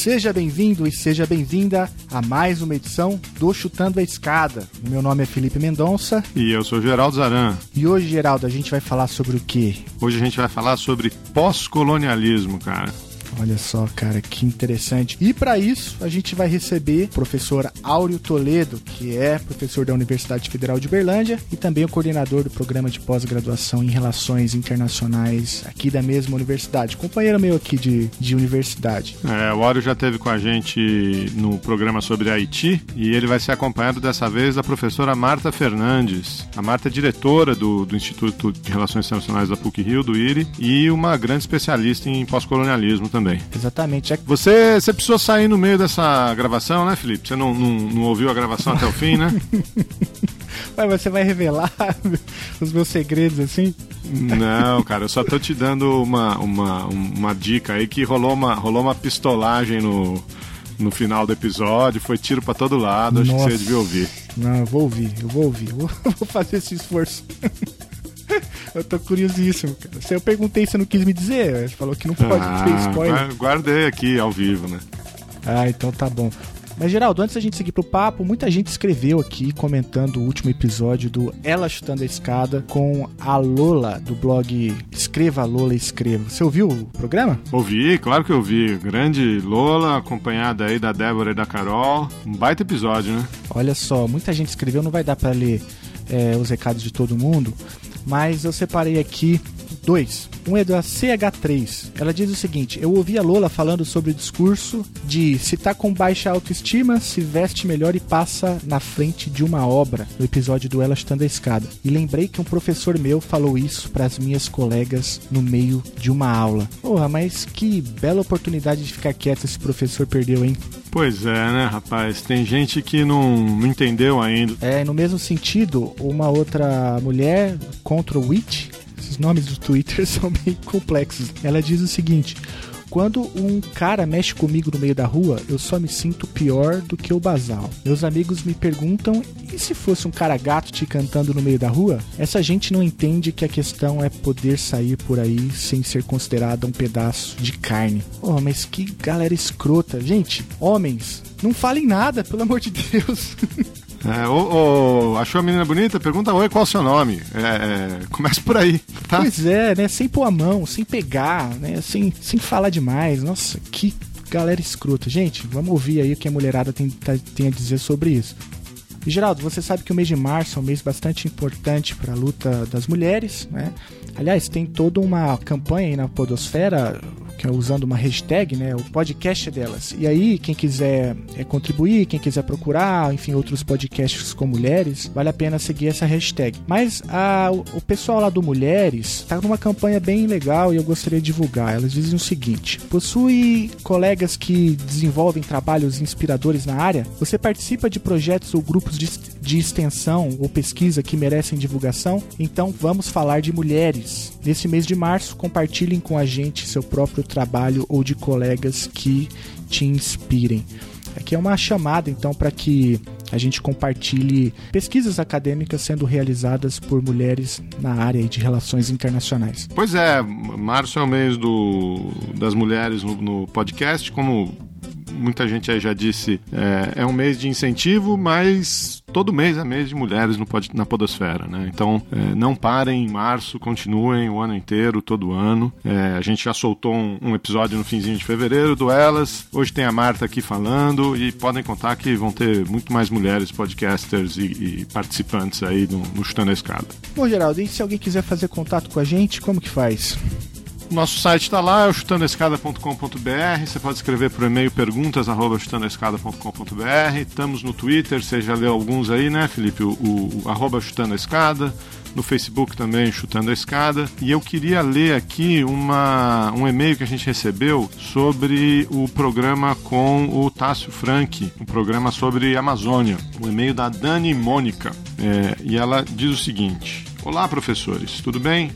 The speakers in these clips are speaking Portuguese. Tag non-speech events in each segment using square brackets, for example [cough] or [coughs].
Seja bem-vindo e seja bem-vinda a mais uma edição do Chutando a Escada. Meu nome é Felipe Mendonça. E eu sou Geraldo Zaran. E hoje, Geraldo, a gente vai falar sobre o quê? Hoje a gente vai falar sobre pós-colonialismo, cara. Olha só, cara, que interessante. E para isso, a gente vai receber o professor Áureo Toledo, que é professor da Universidade Federal de Berlândia e também o coordenador do programa de pós-graduação em Relações Internacionais aqui da mesma universidade. Companheiro meu aqui de, de universidade. É, o Áureo já teve com a gente no programa sobre Haiti e ele vai ser acompanhado dessa vez da professora Marta Fernandes. A Marta é diretora do, do Instituto de Relações Internacionais da PUC-Rio, do IRI, e uma grande especialista em pós-colonialismo também também. Exatamente. Você, você precisou sair no meio dessa gravação, né, Felipe? Você não, não, não ouviu a gravação até o fim, né? [laughs] Mas você vai revelar [laughs] os meus segredos assim? Não, cara, eu só tô te dando uma, uma, uma dica aí que rolou uma, rolou uma pistolagem no, no final do episódio, foi tiro para todo lado, acho Nossa. que você devia ouvir. Não, eu vou ouvir, eu vou ouvir, eu vou [laughs] fazer esse esforço. [laughs] eu tô curiosíssimo, cara. Se eu perguntei, você não quis me dizer. Você falou que não pode ah, ter spoiler. Guardei aqui ao vivo, né? Ah, então tá bom. Mas, Geraldo, antes da gente seguir pro papo, muita gente escreveu aqui comentando o último episódio do Ela Chutando a Escada com a Lola, do blog Escreva Lola Escreva. Você ouviu o programa? Ouvi, claro que eu ouvi. Grande Lola, acompanhada aí da Débora e da Carol. Um baita episódio, né? Olha só, muita gente escreveu, não vai dar para ler é, os recados de todo mundo, mas eu separei aqui dois. Um é da CH3. Ela diz o seguinte: Eu ouvi a Lola falando sobre o discurso de se tá com baixa autoestima, se veste melhor e passa na frente de uma obra, no episódio do Ela Chutando a Escada. E lembrei que um professor meu falou isso para as minhas colegas no meio de uma aula. Porra, mas que bela oportunidade de ficar quieto esse professor perdeu, hein? Pois é, né, rapaz? Tem gente que não, não entendeu ainda. É, no mesmo sentido, uma outra mulher contra o Witch, esses nomes do Twitter [laughs] são bem complexos. Ela diz o seguinte: quando um cara mexe comigo no meio da rua, eu só me sinto pior do que o basal. Meus amigos me perguntam: e se fosse um cara gato te cantando no meio da rua? Essa gente não entende que a questão é poder sair por aí sem ser considerado um pedaço de carne. Oh, mas que galera escrota. Gente, homens, não falem nada, pelo amor de Deus. [laughs] É, ou, ou, achou a menina bonita? Pergunta oi, qual é o seu nome? É, é, começa por aí, tá? Pois é, né? Sem pôr a mão, sem pegar, né? Sem, sem falar demais. Nossa, que galera escrota. Gente, vamos ouvir aí o que a mulherada tem, tá, tem a dizer sobre isso. E, Geraldo, você sabe que o mês de março é um mês bastante importante para a luta das mulheres, né? Aliás, tem toda uma campanha aí na Podosfera que é usando uma hashtag, né, o podcast delas. E aí, quem quiser é, contribuir, quem quiser procurar, enfim, outros podcasts com mulheres, vale a pena seguir essa hashtag. Mas a, o pessoal lá do Mulheres está numa campanha bem legal e eu gostaria de divulgar. Elas dizem o seguinte: possui colegas que desenvolvem trabalhos inspiradores na área? Você participa de projetos ou grupos de, de extensão ou pesquisa que merecem divulgação? Então vamos falar de mulheres. Nesse mês de março, compartilhem com a gente seu próprio trabalho ou de colegas que te inspirem. Aqui é uma chamada então para que a gente compartilhe pesquisas acadêmicas sendo realizadas por mulheres na área de relações internacionais. Pois é, março é o mês do, das mulheres no, no podcast, como muita gente aí já disse, é, é um mês de incentivo, mas todo mês é mês de mulheres no, na podosfera, né? Então, é, não parem em março, continuem o ano inteiro, todo ano. É, a gente já soltou um, um, episódio no finzinho de fevereiro do Elas. Hoje tem a Marta aqui falando e podem contar que vão ter muito mais mulheres podcasters e, e participantes aí no, no Chutando a Escada. Bom, Geraldo, e se alguém quiser fazer contato com a gente, como que faz? Nosso site está lá, é o chutandoescada.com.br. Você pode escrever por e-mail perguntas@chutandoescada.com.br. Estamos no Twitter, você já leu alguns aí, né, Felipe? O, o, o arroba. No Facebook também, Chutando a Escada. E eu queria ler aqui uma, um e-mail que a gente recebeu sobre o programa com o Tássio Frank, um programa sobre Amazônia. Um e-mail da Dani Mônica. É, e ela diz o seguinte: Olá, professores, tudo bem?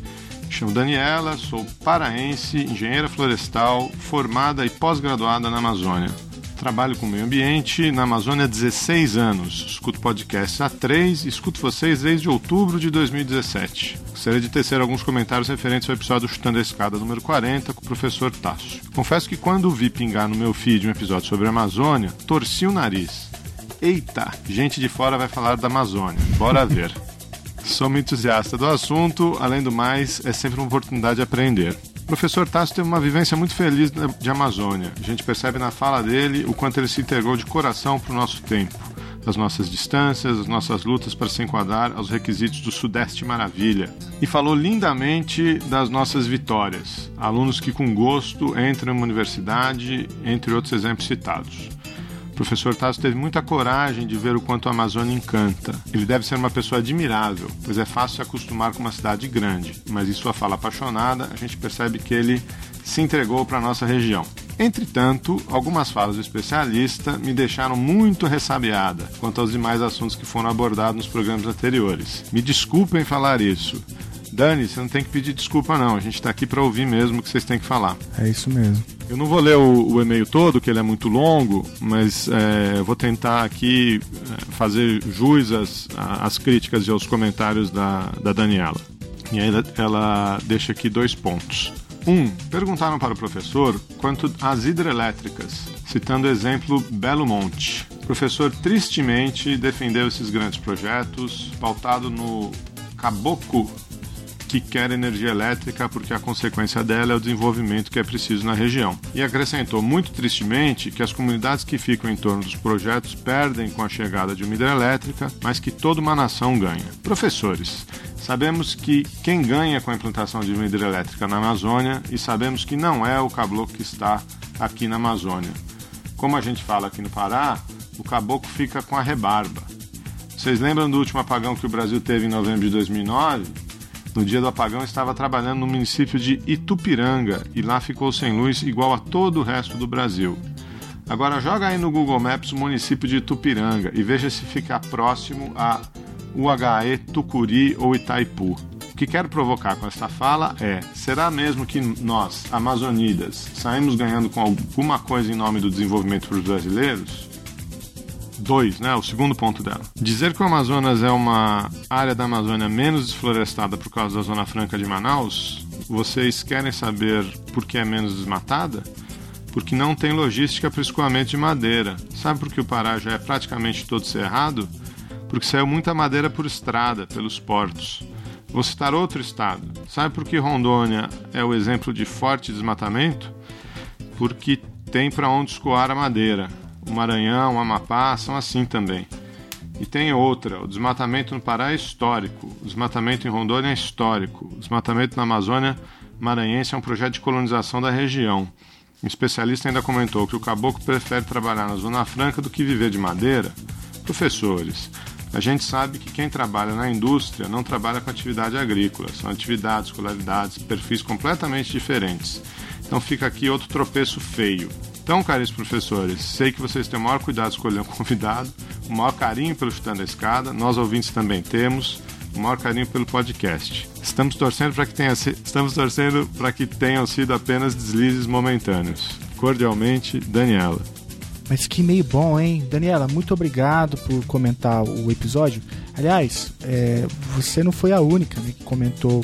Chamo Daniela, sou paraense, engenheira florestal, formada e pós-graduada na Amazônia. Trabalho com meio ambiente na Amazônia há 16 anos. Escuto podcasts há 3 e escuto vocês desde outubro de 2017. Gostaria de tecer alguns comentários referentes ao episódio Chutando a Escada número 40 com o professor Tasso. Confesso que quando vi pingar no meu feed um episódio sobre a Amazônia, torci o nariz. Eita, gente de fora vai falar da Amazônia. Bora ver. Sou muito entusiasta do assunto, além do mais, é sempre uma oportunidade de aprender. O professor Tasso teve uma vivência muito feliz de Amazônia. A gente percebe na fala dele o quanto ele se entregou de coração para o nosso tempo, as nossas distâncias, as nossas lutas para se enquadrar aos requisitos do Sudeste Maravilha. E falou lindamente das nossas vitórias, alunos que com gosto entram em uma universidade, entre outros exemplos citados. O professor Tasso teve muita coragem de ver o quanto a Amazônia encanta. Ele deve ser uma pessoa admirável, pois é fácil se acostumar com uma cidade grande, mas em sua fala apaixonada, a gente percebe que ele se entregou para a nossa região. Entretanto, algumas falas do especialista me deixaram muito ressabiada quanto aos demais assuntos que foram abordados nos programas anteriores. Me desculpem falar isso. Dani, você não tem que pedir desculpa, não. A gente está aqui para ouvir mesmo o que vocês têm que falar. É isso mesmo. Eu não vou ler o, o e-mail todo, que ele é muito longo, mas é, vou tentar aqui é, fazer jus às, às críticas e aos comentários da, da Daniela. E aí ela, ela deixa aqui dois pontos. Um, perguntaram para o professor quanto às hidrelétricas, citando o exemplo Belo Monte. O professor tristemente defendeu esses grandes projetos, pautado no caboclo que quer energia elétrica porque a consequência dela é o desenvolvimento que é preciso na região. E acrescentou muito tristemente que as comunidades que ficam em torno dos projetos perdem com a chegada de uma hidrelétrica, mas que toda uma nação ganha. Professores, Sabemos que quem ganha com a implantação de uma hidrelétrica na Amazônia e sabemos que não é o caboclo que está aqui na Amazônia. Como a gente fala aqui no Pará, o caboclo fica com a rebarba. Vocês lembram do último apagão que o Brasil teve em novembro de 2009? No dia do apagão, estava trabalhando no município de Itupiranga e lá ficou sem luz, igual a todo o resto do Brasil. Agora joga aí no Google Maps o município de Itupiranga e veja se fica próximo a UHE, Tucuri ou Itaipu. O que quero provocar com esta fala é: será mesmo que nós, amazonidas, saímos ganhando com alguma coisa em nome do desenvolvimento para os brasileiros? 2, né, o segundo ponto dela. Dizer que o Amazonas é uma área da Amazônia menos desflorestada por causa da Zona Franca de Manaus, vocês querem saber por que é menos desmatada? Porque não tem logística para escoamento de madeira. Sabe por que o Pará já é praticamente todo cerrado? Porque saiu muita madeira por estrada, pelos portos. Vou citar outro estado. Sabe por que Rondônia é o exemplo de forte desmatamento? Porque tem para onde escoar a madeira o Maranhão, o Amapá são assim também. E tem outra, o desmatamento no Pará é histórico, o desmatamento em Rondônia é histórico, o desmatamento na Amazônia maranhense é um projeto de colonização da região. Um especialista ainda comentou que o caboclo prefere trabalhar na Zona Franca do que viver de madeira. Professores, a gente sabe que quem trabalha na indústria não trabalha com atividade agrícola, são atividades, escolaridades, perfis completamente diferentes. Então fica aqui outro tropeço feio. Então, caros professores, sei que vocês têm o maior cuidado de escolher um [laughs] convidado, o maior carinho pelo Chutando a Escada, nós ouvintes também temos, o maior carinho pelo podcast. Estamos torcendo para que tenha, estamos torcendo que tenham sido apenas deslizes momentâneos. Cordialmente, Daniela. Mas que meio bom, hein? Daniela, muito obrigado por comentar o episódio. Aliás, é, você não foi a única né, que comentou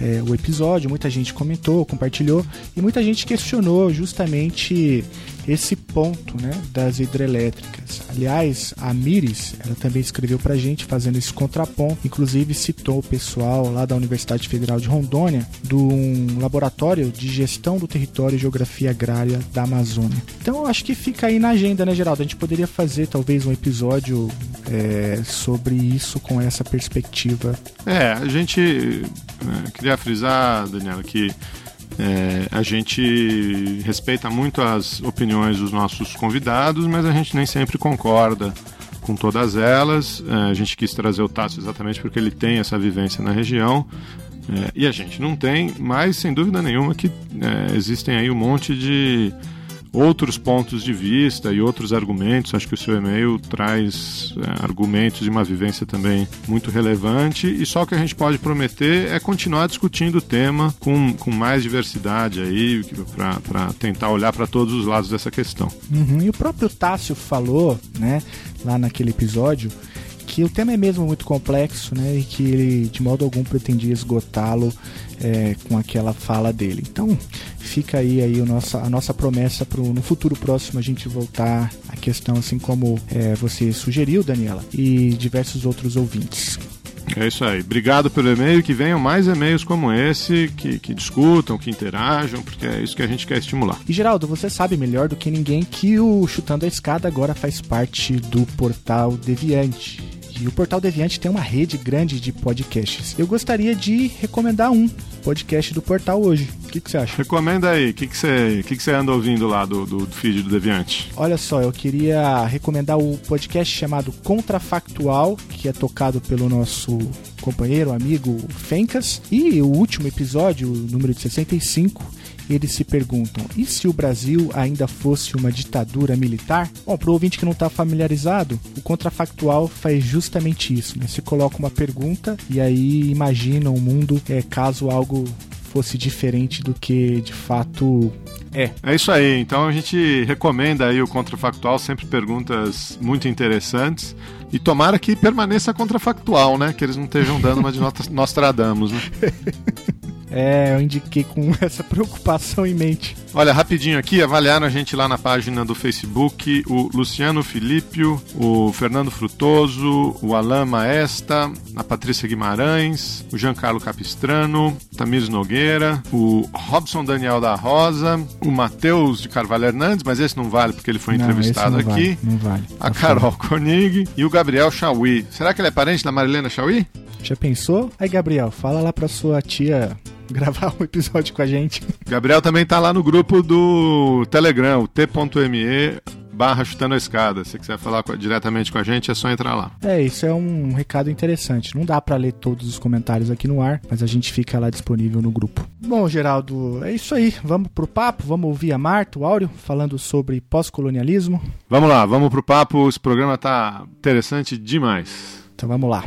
é, o episódio, muita gente comentou, compartilhou e muita gente questionou justamente esse ponto né, das hidrelétricas. Aliás, a Miris ela também escreveu para a gente fazendo esse contraponto, inclusive citou o pessoal lá da Universidade Federal de Rondônia, de um laboratório de gestão do território e geografia agrária da Amazônia. Então, eu acho que fica aí na agenda, né, Geraldo? A gente poderia fazer talvez um episódio é, sobre isso com essa perspectiva. É, a gente é, queria frisar, Daniela, que é, a gente respeita muito as opiniões dos nossos convidados, mas a gente nem sempre concorda com todas elas. É, a gente quis trazer o Tasso exatamente porque ele tem essa vivência na região. É, e a gente não tem, mas sem dúvida nenhuma que é, existem aí um monte de outros pontos de vista e outros argumentos. Acho que o seu e-mail traz é, argumentos e uma vivência também muito relevante. E só o que a gente pode prometer é continuar discutindo o tema com, com mais diversidade aí, para tentar olhar para todos os lados dessa questão. Uhum. E o próprio Tássio falou, né, lá naquele episódio, que o tema é mesmo muito complexo, né, e que ele de modo algum pretendia esgotá-lo é, com aquela fala dele. Então, fica aí, aí a, nossa, a nossa promessa para no futuro próximo a gente voltar à questão, assim como é, você sugeriu, Daniela, e diversos outros ouvintes. É isso aí. Obrigado pelo e-mail. Que venham mais e-mails como esse, que, que discutam, que interajam, porque é isso que a gente quer estimular. E Geraldo, você sabe melhor do que ninguém que o Chutando a Escada agora faz parte do portal Deviante. E o Portal Deviante tem uma rede grande de podcasts. Eu gostaria de recomendar um podcast do portal hoje. O que, que você acha? Recomenda aí. O que, que, você, que, que você anda ouvindo lá do, do, do feed do Deviante? Olha só, eu queria recomendar o podcast chamado Contrafactual, que é tocado pelo nosso companheiro, amigo Fencas. E o último episódio, o número de 65, eles se perguntam: e se o Brasil ainda fosse uma ditadura militar? Bom, para o ouvinte que não está familiarizado, o contrafactual faz justamente isso. Né? Se coloca uma pergunta e aí imagina um mundo é, caso algo fosse diferente do que de fato é. É isso aí. Então a gente recomenda aí o contrafactual, sempre perguntas muito interessantes. E tomara que permaneça contrafactual, né? Que eles não estejam dando uma de [laughs] Nostradamus, né? [laughs] É, eu indiquei com [laughs] essa preocupação em mente. Olha, rapidinho aqui, avaliaram a gente lá na página do Facebook o Luciano Filípio, o Fernando Frutoso, o Alain Maesta, a Patrícia Guimarães, o Giancarlo Capistrano, Tamires Nogueira, o Robson Daniel da Rosa, o Matheus de Carvalho Hernandes, mas esse não vale porque ele foi não, entrevistado não aqui. Vale, não vale. A Carol Koenig e o Gabriel Chauí. Será que ele é parente da Marilena Chauí? Já pensou? Aí, Gabriel, fala lá pra sua tia [laughs] gravar um episódio com a gente. Gabriel também tá lá no grupo do Telegram, o t.me barra chutando a escada. Se quiser falar diretamente com a gente, é só entrar lá. É, isso é um recado interessante. Não dá para ler todos os comentários aqui no ar, mas a gente fica lá disponível no grupo. Bom, Geraldo, é isso aí. Vamos pro papo, vamos ouvir a Marta, o Áureo, falando sobre pós-colonialismo. Vamos lá, vamos pro papo. Esse programa tá interessante demais. Então vamos lá.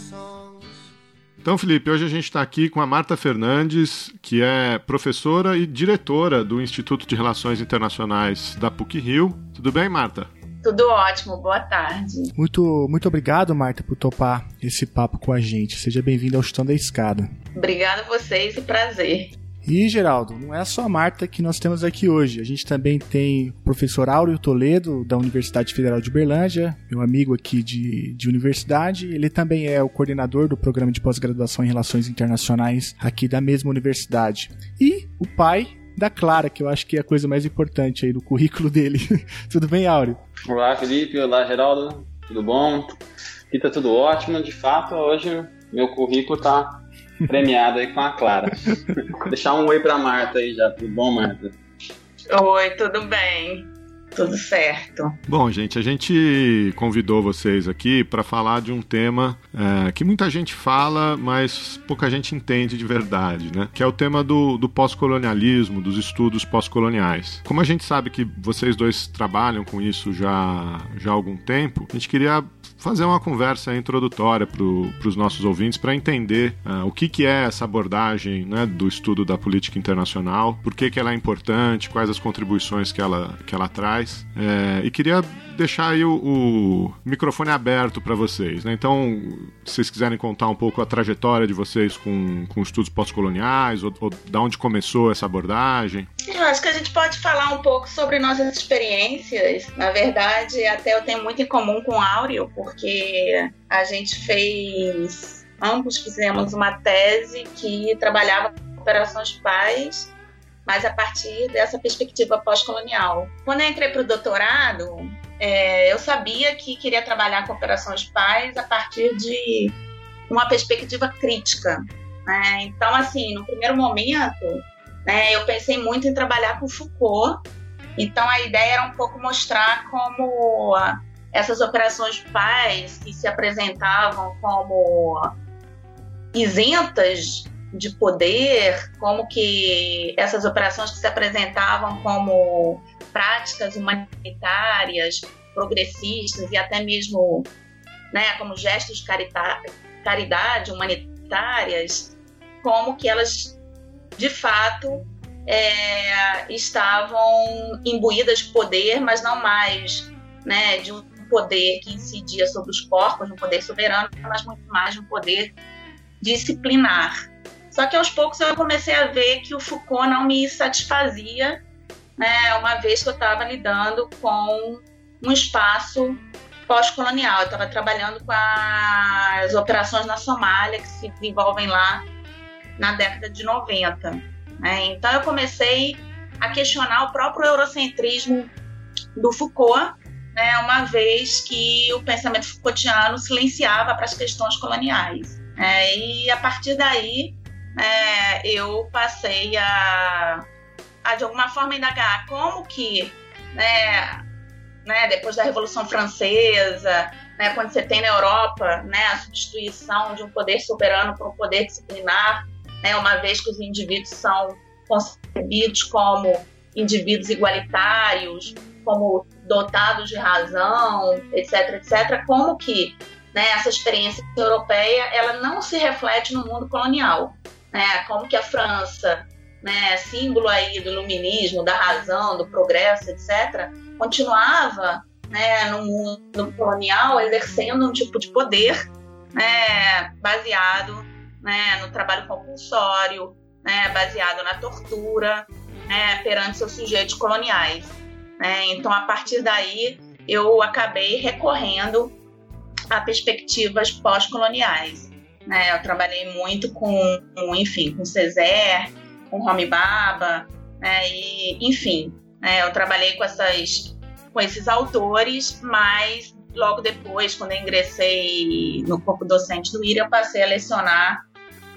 Então, Felipe, hoje a gente está aqui com a Marta Fernandes, que é professora e diretora do Instituto de Relações Internacionais da PUC-Rio. Tudo bem, Marta? Tudo ótimo, boa tarde. Muito, muito obrigado, Marta, por topar esse papo com a gente. Seja bem-vinda ao Chutão da Escada. Obrigada a vocês e prazer. E, Geraldo, não é só a Marta que nós temos aqui hoje. A gente também tem o professor Áureo Toledo, da Universidade Federal de Uberlândia, meu amigo aqui de, de universidade. Ele também é o coordenador do programa de pós-graduação em Relações Internacionais aqui da mesma universidade. E o pai da Clara, que eu acho que é a coisa mais importante aí do currículo dele. [laughs] tudo bem, Áureo? Olá, Felipe. Olá, Geraldo. Tudo bom? Aqui tá tudo ótimo. De fato, hoje meu currículo tá premiado aí com a Clara. Deixar um oi pra Marta aí já, tudo bom, Marta? Oi, tudo bem? Tudo certo. Bom, gente, a gente convidou vocês aqui para falar de um tema é, que muita gente fala, mas pouca gente entende de verdade, né? Que é o tema do, do pós-colonialismo, dos estudos pós-coloniais. Como a gente sabe que vocês dois trabalham com isso já, já há algum tempo, a gente queria fazer uma conversa introdutória para os nossos ouvintes para entender uh, o que, que é essa abordagem né, do estudo da política internacional, por que, que ela é importante, quais as contribuições que ela, que ela traz. É, e queria deixar aí o, o microfone aberto para vocês. Né? Então, se vocês quiserem contar um pouco a trajetória de vocês com, com estudos pós-coloniais, ou, ou da onde começou essa abordagem. Eu acho que a gente pode falar um pouco sobre nossas experiências. Na verdade, até eu tenho muito em comum com o Áureo, porque a gente fez, ambos fizemos uma tese que trabalhava operações paz mas a partir dessa perspectiva pós-colonial. Quando eu entrei para o doutorado, é, eu sabia que queria trabalhar com operações paz a partir de uma perspectiva crítica. Né? Então, assim, no primeiro momento, né, eu pensei muito em trabalhar com Foucault. Então, a ideia era um pouco mostrar como essas operações paz que se apresentavam como isentas de poder, como que essas operações que se apresentavam como práticas humanitárias, progressistas e até mesmo né, como gestos de caridade humanitárias, como que elas de fato é, estavam imbuídas de poder, mas não mais né, de um poder que incidia sobre os corpos, um poder soberano, mas muito mais de um poder disciplinar. Só que aos poucos eu comecei a ver que o Foucault não me satisfazia, né, uma vez que eu estava lidando com um espaço pós-colonial. Eu estava trabalhando com as operações na Somália, que se desenvolvem lá na década de 90. Né? Então eu comecei a questionar o próprio eurocentrismo do Foucault, né, uma vez que o pensamento Foucaultiano silenciava para as questões coloniais. É, e a partir daí é, eu passei a, a, de alguma forma, indagar como que, né, né, depois da Revolução Francesa, né, quando você tem na Europa né, a substituição de um poder soberano por um poder disciplinar, né, uma vez que os indivíduos são concebidos como indivíduos igualitários, como dotados de razão, etc, etc, como que né, essa experiência europeia ela não se reflete no mundo colonial né? Como que a França, né, símbolo aí do iluminismo, da razão, do progresso, etc., continuava, né, no mundo colonial exercendo um tipo de poder, né, baseado, né, no trabalho compulsório, né, baseado na tortura, né, perante seus sujeitos coloniais. Né? Então, a partir daí, eu acabei recorrendo a perspectivas pós-coloniais. Né? Eu trabalhei muito com, com enfim, com César, com Rami Baba, né? e, enfim, né? eu trabalhei com, essas, com esses autores, mas logo depois, quando eu ingressei no corpo docente do IRA, eu passei a lecionar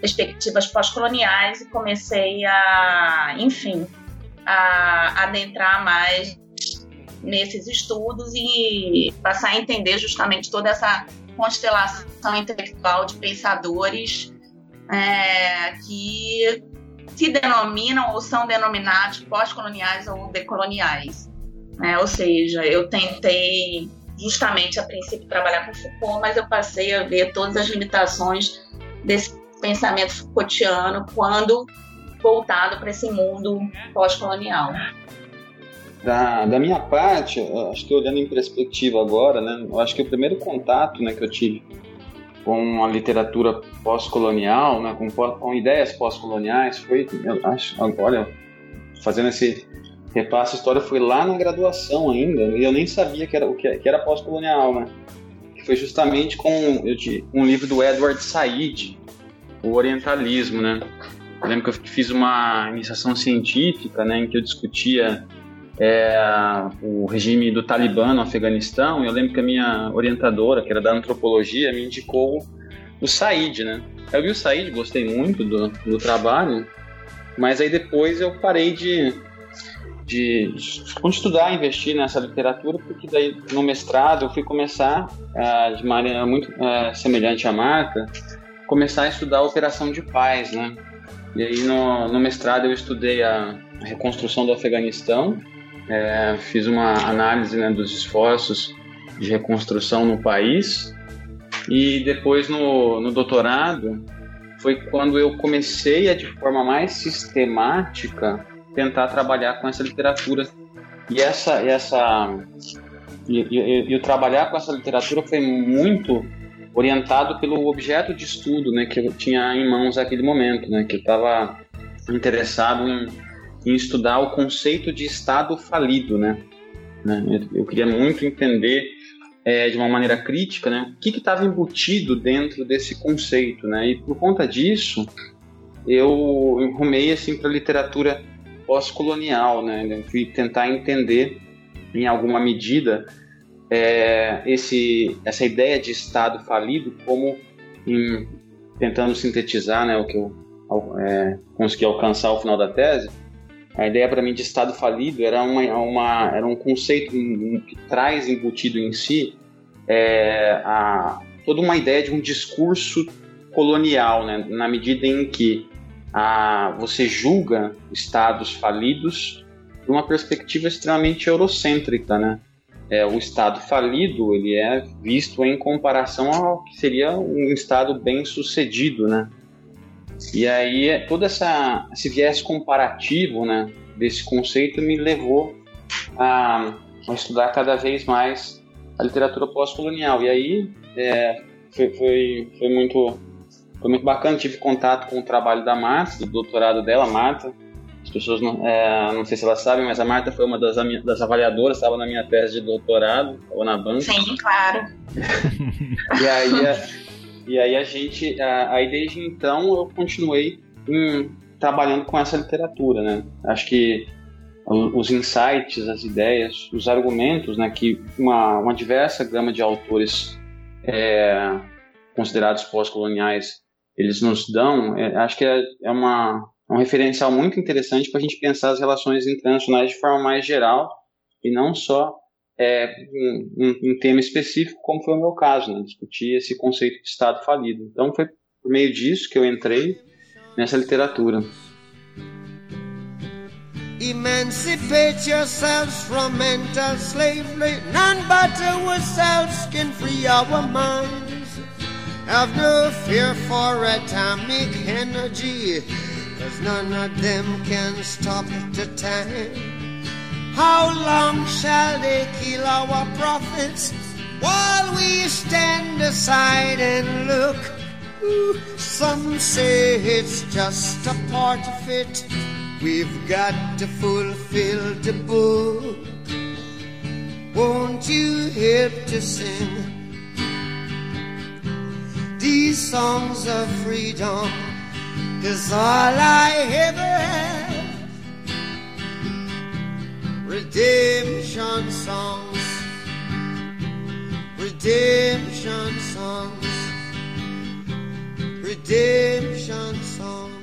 perspectivas pós-coloniais e comecei a, enfim, a adentrar mais nesses estudos e passar a entender justamente toda essa constelação intelectual de pensadores é, que se denominam ou são denominados pós-coloniais ou decoloniais. É, ou seja, eu tentei justamente a princípio trabalhar com Foucault, mas eu passei a ver todas as limitações desse pensamento Foucaultiano quando voltado para esse mundo pós-colonial. Da, da minha parte, acho que olhando em perspectiva agora, né, eu acho que o primeiro contato né, que eu tive com a literatura pós-colonial, né, com, com ideias pós-coloniais, foi, eu acho, agora, fazendo esse repasse, a história foi lá na graduação ainda, e eu nem sabia que era, o que era pós-colonial, né? Que foi justamente com eu, um livro do Edward Said, O Orientalismo, né? Eu lembro que eu fiz uma iniciação científica, né, em que eu discutia é, o regime do Talibã no Afeganistão, e eu lembro que a minha orientadora, que era da antropologia, me indicou o Said, né? Eu vi o Said, gostei muito do, do trabalho, mas aí depois eu parei de, de, de estudar, investir nessa literatura, porque daí no mestrado eu fui começar, uh, de maneira muito uh, semelhante à Marta, começar a estudar a operação de paz, né? E aí no, no mestrado eu estudei a reconstrução do Afeganistão, é, fiz uma análise né, dos esforços de reconstrução no país. E depois no, no doutorado foi quando eu comecei a de forma mais sistemática tentar trabalhar com essa literatura. E essa essa e, e, e o trabalhar com essa literatura foi muito orientado pelo objeto de estudo né, que eu tinha em mãos naquele momento, né, que eu estava interessado em, em, estudar o conceito de Estado falido. Né, né eu, queria muito entender é, de uma maneira crítica né, o que estava embutido dentro desse conceito. Né, e por conta disso, eu rumei assim, para a literatura pós-colonial. Né, fui tentar entender, em alguma medida, é, esse, essa ideia de Estado falido como em, tentando sintetizar né, o que eu é, consegui alcançar ao final da tese, a ideia para mim de Estado falido era, uma, uma, era um conceito que traz embutido em si é, a, toda uma ideia de um discurso colonial, né, na medida em que a, você julga Estados falidos de uma perspectiva extremamente eurocêntrica, né? é, o Estado falido ele é visto em comparação ao que seria um Estado bem sucedido, né? E aí todo essa, esse viés comparativo, né, desse conceito me levou a, a estudar cada vez mais a literatura pós-colonial. E aí é, foi, foi, foi, muito foi muito bacana, tive contato com o trabalho da Marta, do doutorado dela, Marta, as pessoas não, é, não sei se elas sabem, mas a Marta foi uma das, das avaliadoras, estava na minha tese de doutorado, ou na banca. Sim, claro. [laughs] e aí, a, [laughs] e aí a gente, aí desde então eu continuei hum, trabalhando com essa literatura, né? Acho que os insights, as ideias, os argumentos, né, que uma, uma diversa gama de autores é, considerados pós-coloniais eles nos dão, é, acho que é, é uma é um referencial muito interessante para a gente pensar as relações internacionais de forma mais geral e não só é, um, um, tema específico, como foi o meu caso, né? discutir esse conceito de Estado falido. Então foi por meio disso que eu entrei nessa literatura. Emancipate yourselves from mental slavery. None but ourselves can free our minds. Have no fear for atomic energy. Cause none of them can stop the time. How long shall they kill our prophets while we stand aside and look? Ooh, some say it's just a part of it. We've got to fulfill the book. Won't you help to sing these songs of freedom? is all I ever had. Redemption songs, redemption songs, redemption songs.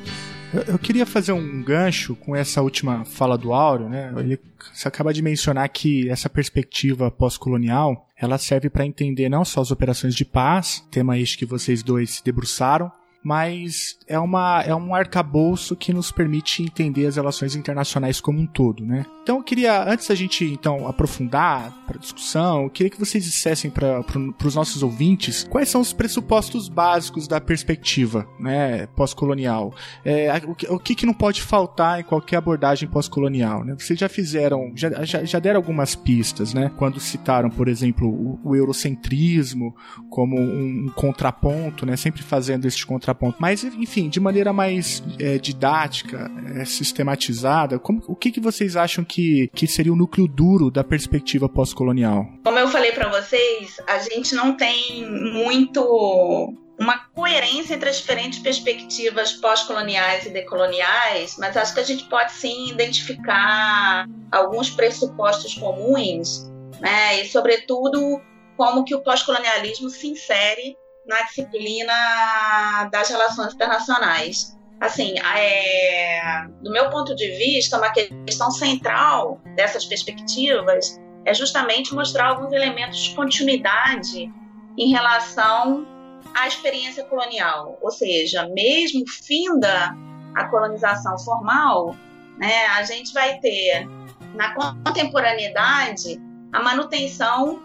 Eu, eu queria fazer um gancho com essa última fala do Áureo, né? Ele, acaba de mencionar que essa perspectiva pós-colonial ela serve para entender não só as operações de paz, tema este que vocês dois se debruçaram, mas é, uma, é um arcabouço que nos permite entender as relações internacionais como um todo, né? Então eu queria, antes da gente então aprofundar para a discussão, eu queria que vocês dissessem para os nossos ouvintes quais são os pressupostos básicos da perspectiva né, pós-colonial. É, o, o que, que não pode faltar em qualquer abordagem pós-colonial, né? Vocês já fizeram, já, já, já deram algumas pistas, né? Quando citaram, por exemplo, o, o eurocentrismo como um, um contraponto, né? Sempre fazendo este contraponto contraponto. Mas, enfim, de maneira mais é, didática, é, sistematizada, como, o que, que vocês acham que, que seria o núcleo duro da perspectiva pós-colonial? Como eu falei para vocês, a gente não tem muito uma coerência entre as diferentes perspectivas pós-coloniais e decoloniais, mas acho que a gente pode sim identificar alguns pressupostos comuns, né? E sobretudo como que o pós-colonialismo se insere na disciplina das relações internacionais. assim, é, do meu ponto de vista, uma questão central dessas perspectivas é justamente mostrar alguns elementos de continuidade em relação à experiência colonial, ou seja, mesmo finda a colonização formal, né, a gente vai ter na contemporaneidade a manutenção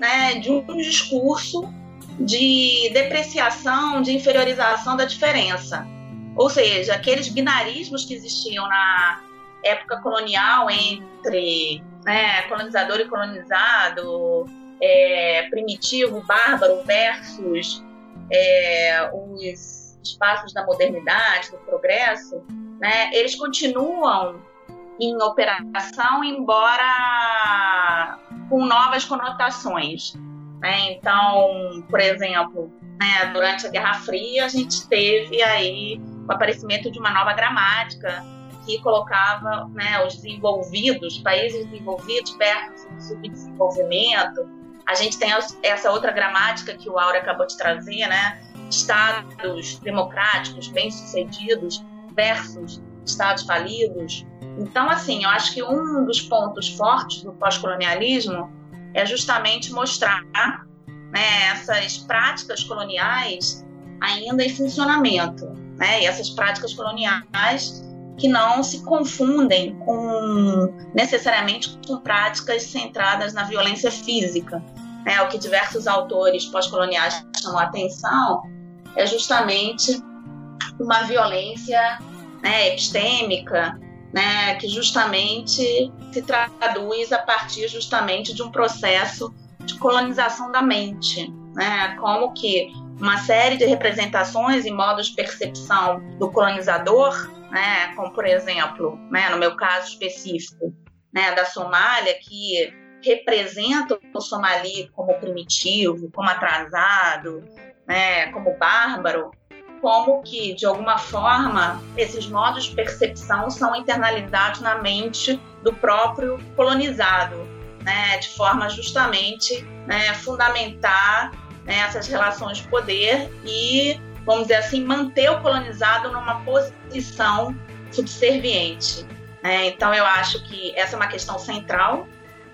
né, de um discurso de depreciação, de inferiorização da diferença. Ou seja, aqueles binarismos que existiam na época colonial entre né, colonizador e colonizado, é, primitivo, bárbaro versus é, os espaços da modernidade, do progresso, né, eles continuam em operação, embora com novas conotações. Né? Então, por exemplo, né, durante a Guerra Fria, a gente teve aí o aparecimento de uma nova gramática que colocava né, os desenvolvidos, países desenvolvidos perto do subdesenvolvimento. A gente tem essa outra gramática que o Aura acabou de trazer, né? Estados democráticos, bem-sucedidos versus estados falidos. Então, assim, eu acho que um dos pontos fortes do pós-colonialismo é justamente mostrar né, essas práticas coloniais ainda em funcionamento, né? E essas práticas coloniais que não se confundem com necessariamente com práticas centradas na violência física. Né? O que diversos autores pós-coloniais chamam a atenção é justamente uma violência né, epistêmica, né, que justamente se traduz a partir justamente de um processo de colonização da mente, né, como que uma série de representações e modos de percepção do colonizador, né, como por exemplo, né, no meu caso específico, né, da Somália, que representa o somali como primitivo, como atrasado, né, como bárbaro, como que, de alguma forma, esses modos de percepção são internalizados na mente do próprio colonizado, né, de forma justamente né, fundamentar né, essas relações de poder e, vamos dizer assim, manter o colonizado numa posição subserviente. Né? Então, eu acho que essa é uma questão central.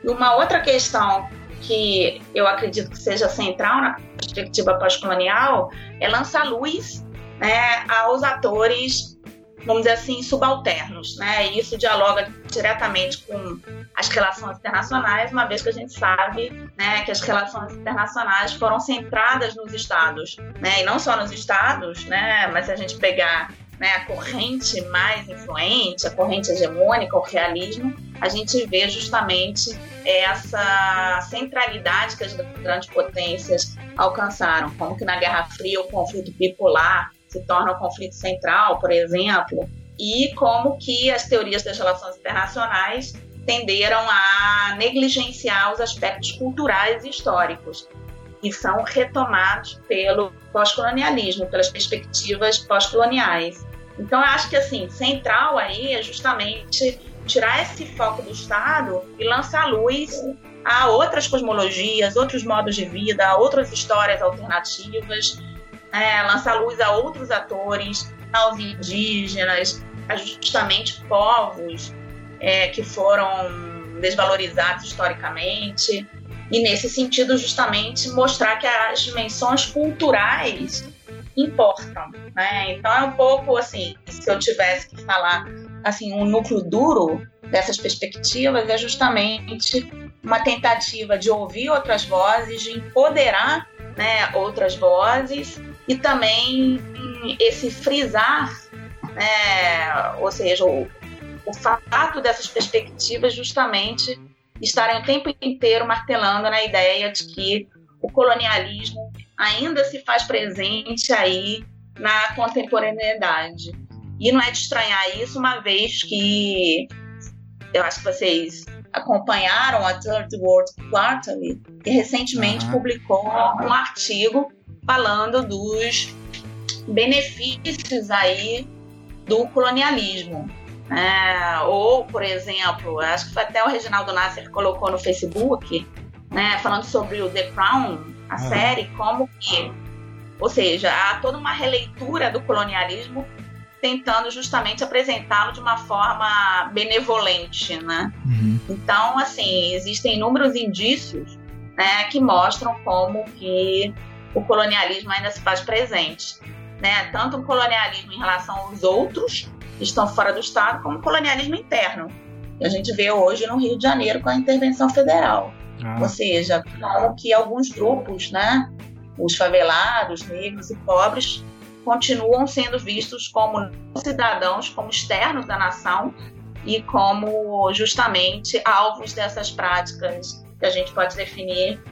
E uma outra questão que eu acredito que seja central na perspectiva pós-colonial é lançar luz né, aos atores, vamos dizer assim, subalternos. Né? E isso dialoga diretamente com as relações internacionais, uma vez que a gente sabe né, que as relações internacionais foram centradas nos estados. Né? E não só nos estados, né, mas se a gente pegar né, a corrente mais influente, a corrente hegemônica, o realismo, a gente vê justamente essa centralidade que as grandes potências alcançaram, como que na Guerra Fria o conflito bipolar se torna o conflito central, por exemplo, e como que as teorias das relações internacionais tenderam a negligenciar os aspectos culturais e históricos que são retomados pelo pós-colonialismo, pelas perspectivas pós-coloniais. Então, eu acho que assim, central aí é justamente tirar esse foco do Estado e lançar luz a outras cosmologias, outros modos de vida, a outras histórias alternativas, é, lançar luz a outros atores, aos indígenas, a justamente povos é, que foram desvalorizados historicamente. E nesse sentido, justamente mostrar que as dimensões culturais importam, né? Então é um pouco assim, se eu tivesse que falar assim, um núcleo duro dessas perspectivas é justamente uma tentativa de ouvir outras vozes, de empoderar né, outras vozes e também esse frisar, né, ou seja, o, o fato dessas perspectivas justamente estarem o tempo inteiro martelando na ideia de que o colonialismo ainda se faz presente aí na contemporaneidade. E não é de estranhar isso, uma vez que eu acho que vocês acompanharam a Third World Quarterly, que recentemente uhum. publicou um artigo falando dos benefícios aí do colonialismo. É, ou, por exemplo, acho que foi até o Reginaldo Nasser colocou no Facebook, né, falando sobre o The Crown, a uhum. série, como que, ou seja, há toda uma releitura do colonialismo tentando justamente apresentá-lo de uma forma benevolente, né? Uhum. Então, assim, existem inúmeros indícios né, que mostram como que o colonialismo ainda se faz presente, né? Tanto o colonialismo em relação aos outros que estão fora do Estado, como o colonialismo interno. Que a gente vê hoje no Rio de Janeiro com a intervenção federal. Ah. Ou seja, como que alguns grupos, né, os favelados, negros e pobres, continuam sendo vistos como cidadãos, como externos da nação e como justamente alvos dessas práticas que a gente pode definir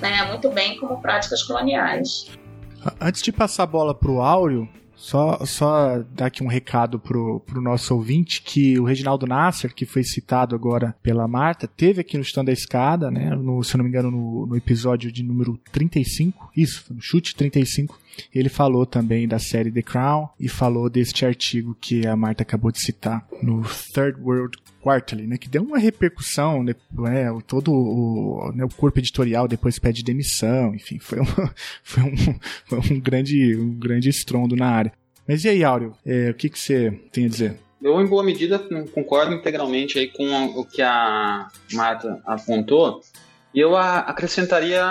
né, muito bem como práticas coloniais. Antes de passar a bola para o Áureo, só, só dar aqui um recado pro, pro nosso ouvinte que o Reginaldo Nasser, que foi citado agora pela Marta, teve aqui no stand da escada, né? No, se eu não me engano, no, no episódio de número 35, isso, no chute 35. Ele falou também da série The Crown e falou deste artigo que a Marta acabou de citar no Third World Quarterly, né, que deu uma repercussão, né, todo o, né, o corpo editorial depois pede demissão, enfim, foi, uma, [laughs] foi, um, foi um, grande, um grande estrondo na área. Mas e aí, Áureo, é, o que, que você tem a dizer? Eu, em boa medida, concordo integralmente aí com o que a Marta apontou, e eu acrescentaria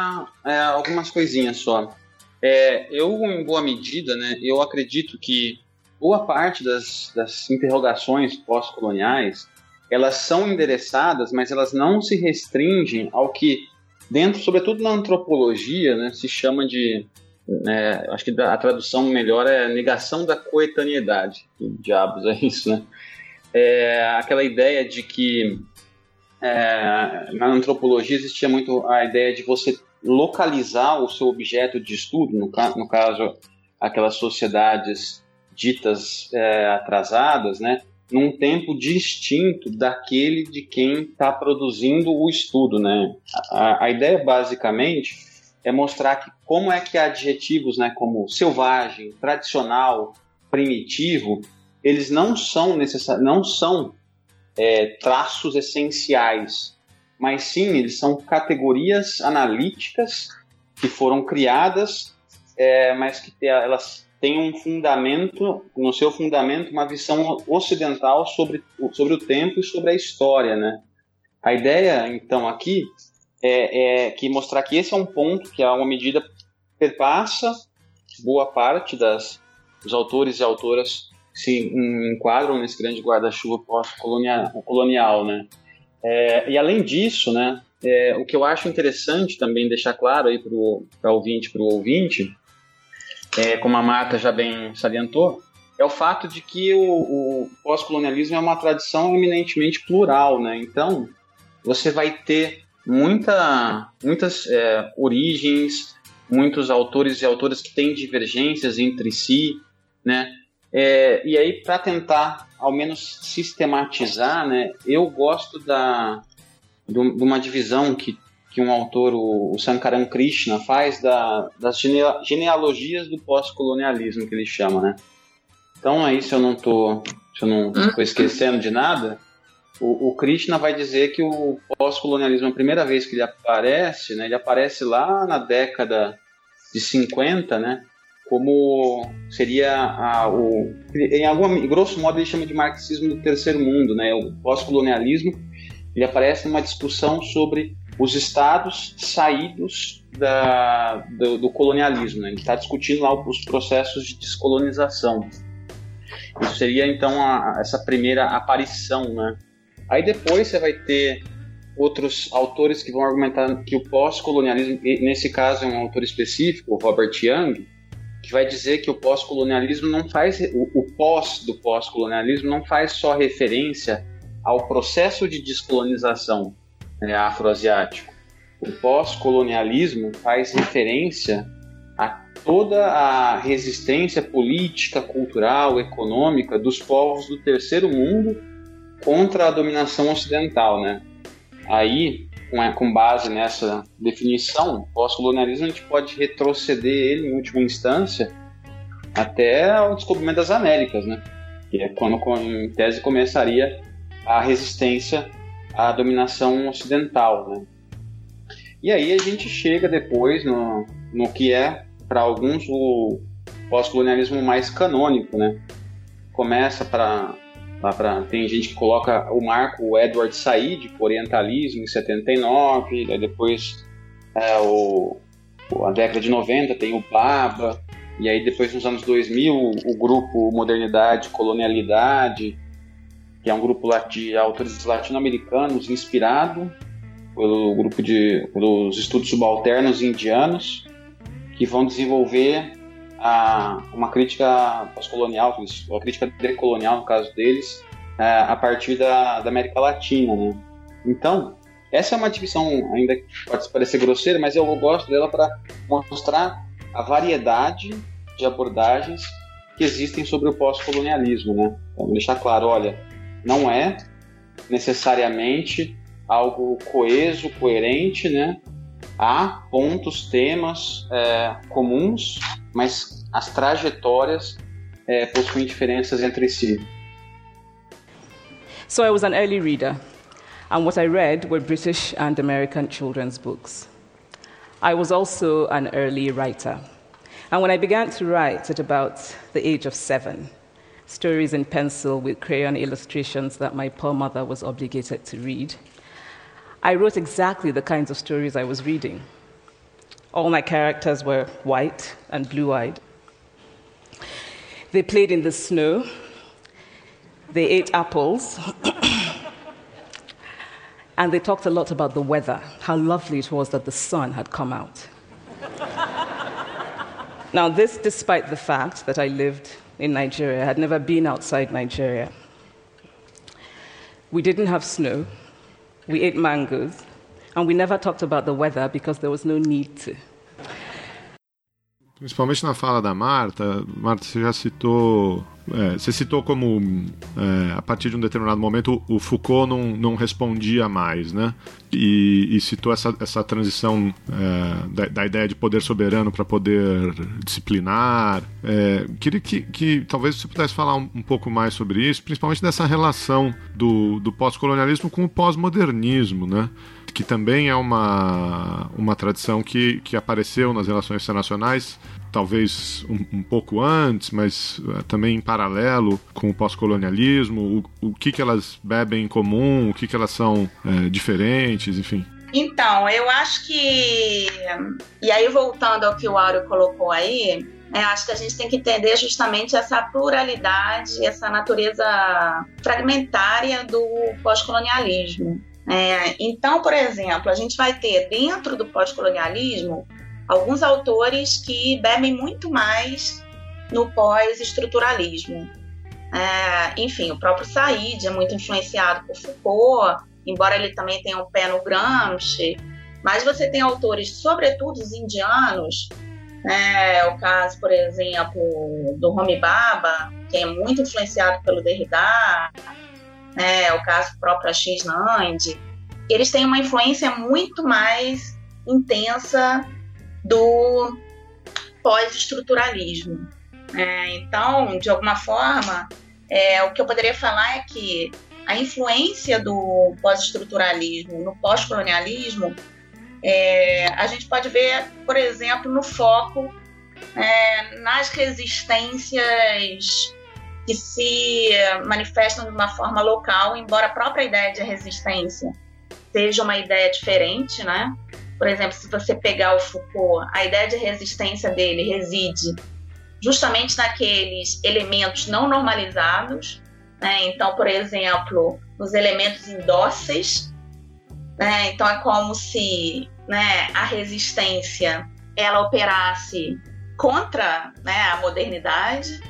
é, algumas coisinhas só. É, eu, em boa medida, né, eu acredito que boa parte das, das interrogações pós-coloniais elas são endereçadas, mas elas não se restringem ao que, dentro, sobretudo na antropologia, né, se chama de. Né, acho que a tradução melhor é negação da coetaneidade. Que diabos é isso, né? É aquela ideia de que é, na antropologia existia muito a ideia de você localizar o seu objeto de estudo, no, no caso, aquelas sociedades ditas é, atrasadas, né? num tempo distinto daquele de quem está produzindo o estudo, né? A, a, ideia basicamente é mostrar que como é que adjetivos, né, como selvagem, tradicional, primitivo, eles não são necessários, não são é, traços essenciais, mas sim eles são categorias analíticas que foram criadas, é, mas que elas tem um fundamento, no seu fundamento, uma visão ocidental sobre, sobre o tempo e sobre a história, né? A ideia, então, aqui é, é que mostrar que esse é um ponto que, a uma medida, perpassa boa parte das, dos autores e autoras se enquadram nesse grande guarda-chuva pós-colonial, né? É, e além disso, né, é, o que eu acho interessante também deixar claro aí para o ouvinte, para o ouvinte, é, como a Marta já bem salientou, é o fato de que o, o pós-colonialismo é uma tradição eminentemente plural, né? Então, você vai ter muita, muitas é, origens, muitos autores e autoras que têm divergências entre si, né? É, e aí, para tentar, ao menos, sistematizar, né? Eu gosto da, de uma divisão que que um autor, o, Sankaran Krishna, faz da, das genealogias do pós-colonialismo, que ele chama, né? Então aí, se eu não tô, se eu não estou esquecendo de nada, o, o, Krishna vai dizer que o pós-colonialismo, a primeira vez que ele aparece, né, ele aparece lá na década de 50, né, como seria a, o, em algum grosso modo ele chama de marxismo do terceiro mundo, né, o pós-colonialismo, ele aparece numa discussão sobre os estados saídos da, do, do colonialismo. Né? Ele está discutindo lá os processos de descolonização. Isso seria então a, essa primeira aparição. Né? Aí depois você vai ter outros autores que vão argumentar que o pós-colonialismo, nesse caso é um autor específico, o Robert Young, vai dizer que o pós-colonialismo não faz o, o pós do pós-colonialismo não faz só referência ao processo de descolonização, é, afroasiático. O pós-colonialismo faz referência a toda a resistência política, cultural, econômica dos povos do terceiro mundo contra a dominação ocidental, né? Aí, com base nessa definição, pós-colonialismo a gente pode retroceder ele, em última instância, até o descobrimento das Américas, né? Que é quando, em tese, começaria a resistência a dominação ocidental, né? E aí a gente chega depois no, no que é, para alguns, o pós-colonialismo mais canônico, né? começa para tem gente que coloca o marco Edward Said, o Orientalismo, em 79, aí depois é, o, a década de 90 tem o Baba, e aí depois nos anos 2000 o grupo Modernidade Colonialidade, que é um grupo de autores latino-americanos inspirado pelo grupo de pelos estudos subalternos indianos, que vão desenvolver a, uma crítica pós-colonial, uma crítica decolonial no caso deles, a, é, a partir da, da América Latina, né? Então, essa é uma divisão ainda que pode parecer grosseira, mas eu gosto dela para mostrar a variedade de abordagens que existem sobre o pós-colonialismo, né? Então, deixar claro, olha, não é necessariamente algo coeso, coerente, né? Há pontos, temas é, comuns, mas as trajetórias é, possuem diferenças entre si. So I was an early reader, and what I read were British and American children's books. I was also an early writer. And when I began to write at about the age of seven, stories in pencil with crayon illustrations that my poor mother was obligated to read, I wrote exactly the kinds of stories I was reading. All my characters were white and blue eyed. They played in the snow. They ate apples. [coughs] and they talked a lot about the weather, how lovely it was that the sun had come out. [laughs] now, this despite the fact that I lived in Nigeria, I had never been outside Nigeria. We didn't have snow, we ate mangoes, and we never talked about the weather because there was no need to. Principalmente na fala da Marta, Marta, você já citou. É, você citou como é, a partir de um determinado momento o Foucault não, não respondia mais, né? E, e citou essa, essa transição é, da, da, ideia de poder soberano para poder disciplinar. É, queria que, que talvez você pudesse falar um, um, pouco mais sobre isso, principalmente dessa relação do, do pós-colonialismo com o pós-modernismo, né? que também é uma, uma tradição que, que apareceu nas relações internacionais, talvez um, um pouco antes, mas uh, também em paralelo com o pós-colonialismo, o, o que, que elas bebem em comum, o que, que elas são uh, diferentes, enfim. Então, eu acho que. E aí, voltando ao que o Áureo colocou aí, é, acho que a gente tem que entender justamente essa pluralidade, essa natureza fragmentária do pós-colonialismo. É, então, por exemplo, a gente vai ter dentro do pós-colonialismo alguns autores que bebem muito mais no pós-estruturalismo. É, enfim, o próprio Said é muito influenciado por Foucault, embora ele também tenha um pé no Gramsci, mas você tem autores, sobretudo os indianos, é, o caso, por exemplo, do Homi Baba, que é muito influenciado pelo Derrida, né, o caso próprio X Nand, eles têm uma influência muito mais intensa do pós-estruturalismo. É, então, de alguma forma, é, o que eu poderia falar é que a influência do pós-estruturalismo no pós-colonialismo é, a gente pode ver, por exemplo, no foco é, nas resistências que se manifestam de uma forma local, embora a própria ideia de resistência seja uma ideia diferente, né? Por exemplo, se você pegar o Foucault, a ideia de resistência dele reside justamente naqueles elementos não normalizados, né? Então, por exemplo, nos elementos indóceis, né? Então é como se, né, a resistência ela operasse contra, né, a modernidade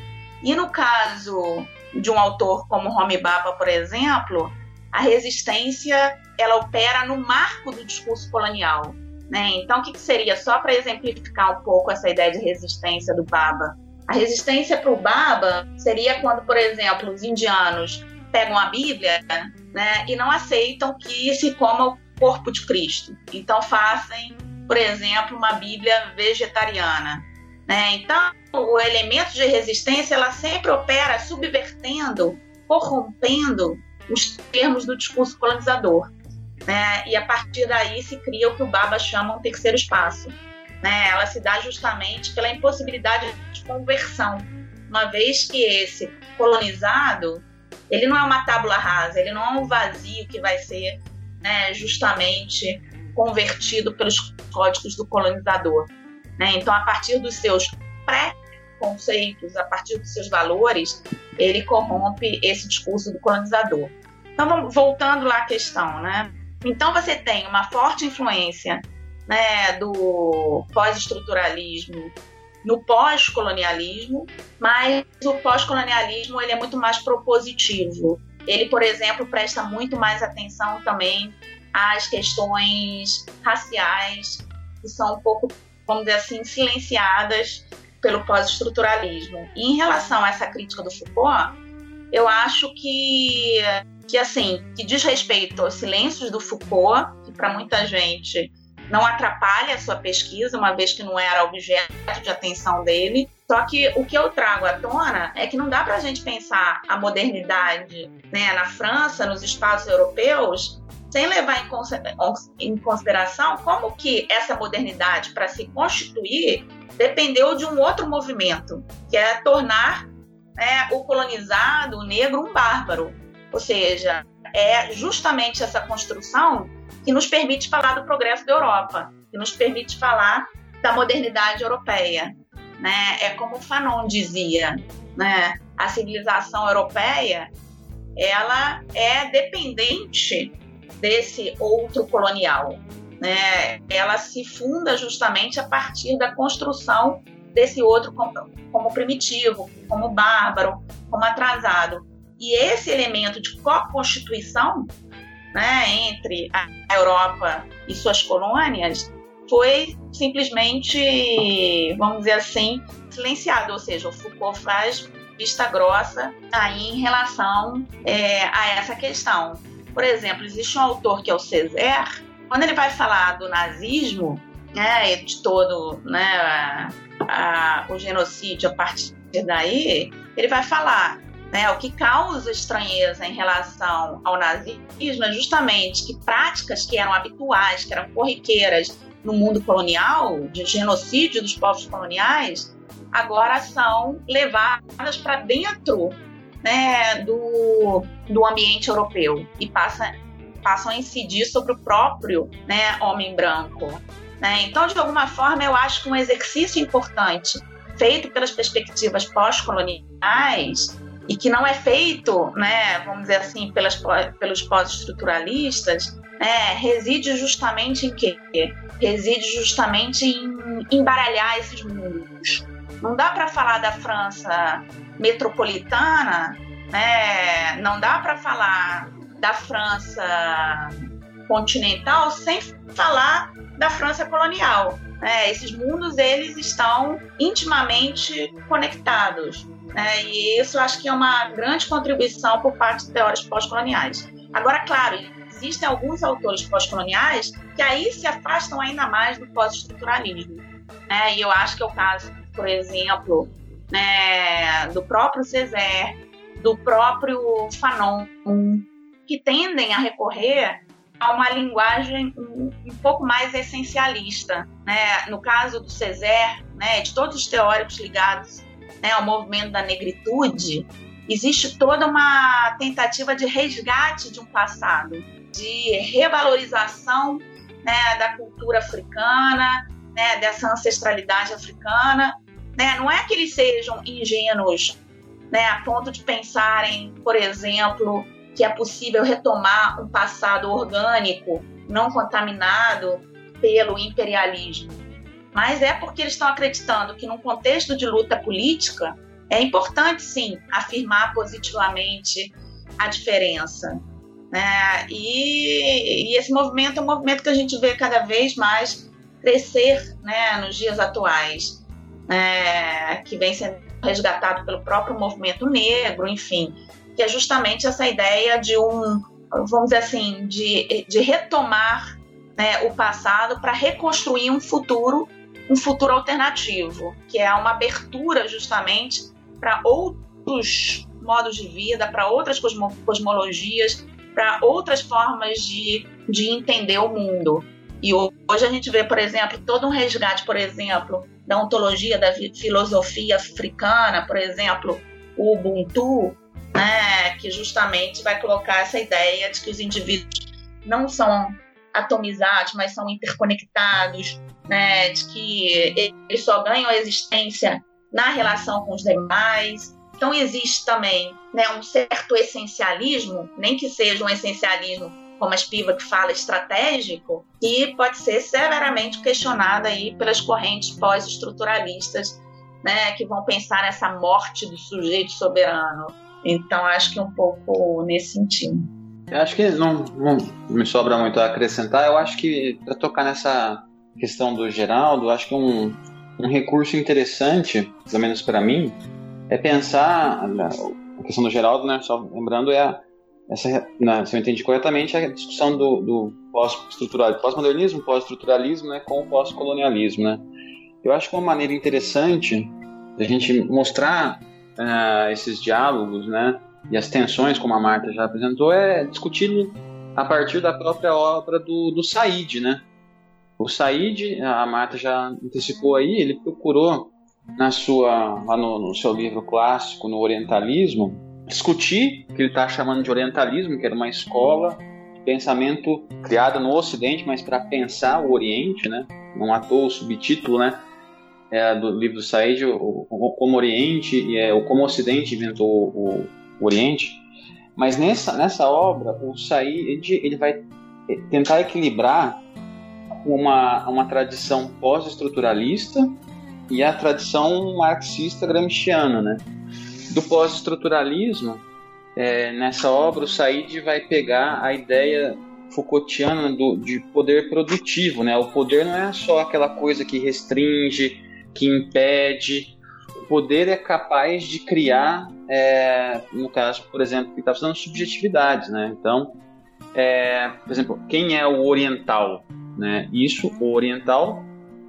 e no caso de um autor como Homi Baba, por exemplo, a resistência ela opera no marco do discurso colonial. Né? Então, o que, que seria? Só para exemplificar um pouco essa ideia de resistência do Baba. A resistência para o Baba seria quando, por exemplo, os indianos pegam a Bíblia né, e não aceitam que se coma o corpo de Cristo. Então, fazem, por exemplo, uma Bíblia vegetariana. Né? Então, o elemento de resistência ela sempre opera subvertendo, corrompendo os termos do discurso colonizador. Né? E a partir daí se cria o que o Baba chama um terceiro espaço. Né? Ela se dá justamente pela impossibilidade de conversão. uma vez que esse colonizado ele não é uma tábula rasa, ele não é um vazio que vai ser né, justamente convertido pelos códigos do colonizador. Né? Então, a partir dos seus pré-conceitos, a partir dos seus valores, ele corrompe esse discurso do colonizador. Então, voltando lá à questão, né? Então, você tem uma forte influência né, do pós-estruturalismo no pós-colonialismo, mas o pós-colonialismo ele é muito mais propositivo. Ele, por exemplo, presta muito mais atenção também às questões raciais, que são um pouco, vamos dizer assim, silenciadas pelo pós-estruturalismo. em relação a essa crítica do Foucault, eu acho que, que assim, que diz respeito aos silêncios do Foucault, que para muita gente não atrapalha a sua pesquisa, uma vez que não era objeto de atenção dele. Só que o que eu trago à tona é que não dá para a gente pensar a modernidade né, na França, nos espaços europeus, sem levar em consideração como que essa modernidade, para se constituir, dependeu de um outro movimento, que é tornar né, o colonizado, o negro, um bárbaro. Ou seja, é justamente essa construção que nos permite falar do progresso da Europa, que nos permite falar da modernidade europeia. Né? É como Fanon dizia, né? a civilização europeia ela é dependente desse outro colonial. Né? Ela se funda justamente a partir da construção desse outro como, como primitivo, como bárbaro, como atrasado. E esse elemento de co-constituição né, entre a Europa e suas colônias foi simplesmente, vamos dizer assim, silenciado, ou seja, o Foucault faz vista grossa aí em relação é, a essa questão. Por exemplo, existe um autor que é o Césaire, quando ele vai falar do nazismo, né, de todo né, a, a, o genocídio a partir daí, ele vai falar né, o que causa estranheza em relação ao nazismo é justamente que práticas que eram habituais, que eram corriqueiras no mundo colonial, de genocídio dos povos coloniais, agora são levadas para dentro né, do, do ambiente europeu e passa, passam a incidir sobre o próprio né, homem branco. Né? Então, de alguma forma, eu acho que um exercício importante feito pelas perspectivas pós-coloniais e que não é feito, né, vamos dizer assim, pelas, pelos pós-estruturalistas, né, reside justamente em quê? Reside justamente em embaralhar esses mundos. Não dá para falar da França metropolitana, né, não dá para falar da França continental sem falar da França colonial. Né? Esses mundos eles estão intimamente conectados. Né? E isso acho que é uma grande contribuição por parte de teóricos pós-coloniais. Agora, claro, existem alguns autores pós-coloniais que aí se afastam ainda mais do pós-estruturalismo. Né? E eu acho que é o caso, por exemplo, né, do próprio Césaire, do próprio Fanon, que tendem a recorrer a uma linguagem um, um, pouco mais essencialista. Né? No caso do Césaire, né, de todos os teóricos ligados né, ao movimento da negritude, existe toda uma tentativa de resgate de um passado, de revalorização né, da cultura africana, né, dessa ancestralidade africana. Né? Não é que eles sejam ingênuos né, a ponto de pensarem, por exemplo, que é possível retomar um passado orgânico, não contaminado pelo imperialismo mas é porque eles estão acreditando que, num contexto de luta política, é importante, sim, afirmar positivamente a diferença. Né? E, e, esse movimento é um movimento que a gente vê cada vez mais crescer né, nos dias atuais, né, que vem sendo resgatado pelo próprio movimento negro, enfim, que é justamente essa ideia de um, vamos dizer assim, de, de retomar né, o passado para reconstruir um futuro um futuro alternativo, que é uma abertura justamente para outros modos de vida, para outras cosmo cosmologias, para outras formas de, de entender o mundo. E hoje a gente vê, por exemplo, todo um resgate, por exemplo, da ontologia da filosofia africana, por exemplo, o Ubuntu, né, que justamente vai colocar essa ideia de que os indivíduos não são atomizados, mas são interconectados, né, de que eles só ganham a existência na relação com os demais. Então existe também né, um certo essencialismo, nem que seja um essencialismo como a Spivak fala, estratégico, e pode ser severamente questionada aí pelas correntes pós-estruturalistas, né, que vão pensar nessa morte do sujeito soberano. Então, acho que um pouco nesse sentido. Eu acho que não, não me sobra muito a acrescentar. Eu acho que para tocar nessa questão do Geraldo, acho que um, um recurso interessante, pelo menos para mim, é pensar a questão do Geraldo, né? Só lembrando é a, essa, né, se eu entendi corretamente, a discussão do, do pós-estruturalismo, pós-modernismo, pós-estruturalismo, né, com o pós-colonialismo, né? Eu acho que uma maneira interessante da gente mostrar uh, esses diálogos, né, e as tensões, como a Marta já apresentou, é discuti-lo a partir da própria obra do, do Said, né? O Said, a Marta já antecipou aí, ele procurou na sua, lá no, no seu livro clássico, no Orientalismo, discutir o que ele está chamando de Orientalismo, que era uma escola de pensamento criada no Ocidente, mas para pensar o Oriente, né? Não à toa o subtítulo, né? É, do livro do Said, o, o, como Oriente é, o como Ocidente inventou o, o Oriente. Mas nessa, nessa obra, o Said ele vai tentar equilibrar uma, uma tradição pós-estruturalista e a tradição marxista gramsciana, né? Do pós-estruturalismo, é, nessa obra, o Said vai pegar a ideia Foucaultiana do, de poder produtivo, né? O poder não é só aquela coisa que restringe, que impede. O poder é capaz de criar, é, no caso, por exemplo, que está falando subjetividades, né? Então, é, por exemplo, quem é o oriental? Né? Isso, o oriental,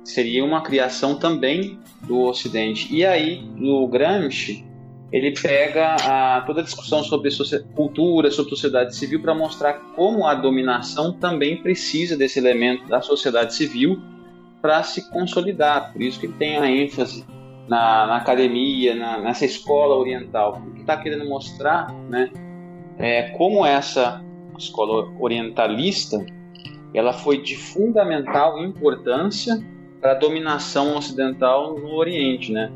seria uma criação também do Ocidente. E aí, o Gramsci, ele pega a, toda a discussão sobre cultura, sobre sociedade civil, para mostrar como a dominação também precisa desse elemento da sociedade civil para se consolidar. Por isso que ele tem a ênfase na, na academia, na, nessa escola oriental. O que está querendo mostrar né, é como essa escola orientalista ela foi de fundamental importância para a dominação ocidental no Oriente, né?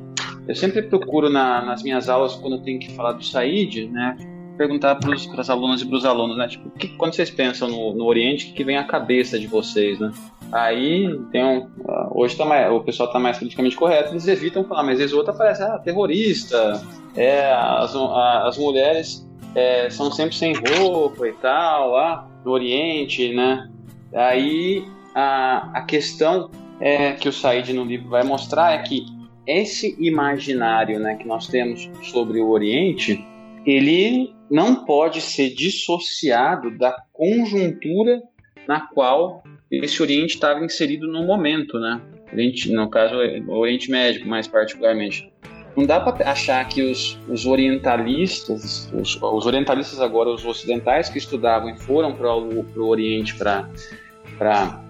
Eu sempre procuro na, nas minhas aulas, quando eu tenho que falar do Said, né, perguntar para as alunas e para os alunos, né, tipo, que, quando vocês pensam no, no Oriente, o que, vem à cabeça de vocês, né? Aí tem um, ah, hoje tá mais, o pessoal está mais politicamente correto, eles evitam falar, mas vezes outro aparece, ah, terrorista, é, as, as mulheres é, são sempre sem roupa e tal, lá no Oriente, né? Aí a, a questão é, que o Said no livro vai mostrar é que esse imaginário né, que nós temos sobre o Oriente, ele não pode ser dissociado da conjuntura na qual esse Oriente estava inserido no momento, né? Oriente, no caso, o Oriente Médio, mais particularmente. Não dá para achar que os, os orientalistas, os, os, orientalistas agora, os ocidentais que estudavam e foram para o Oriente para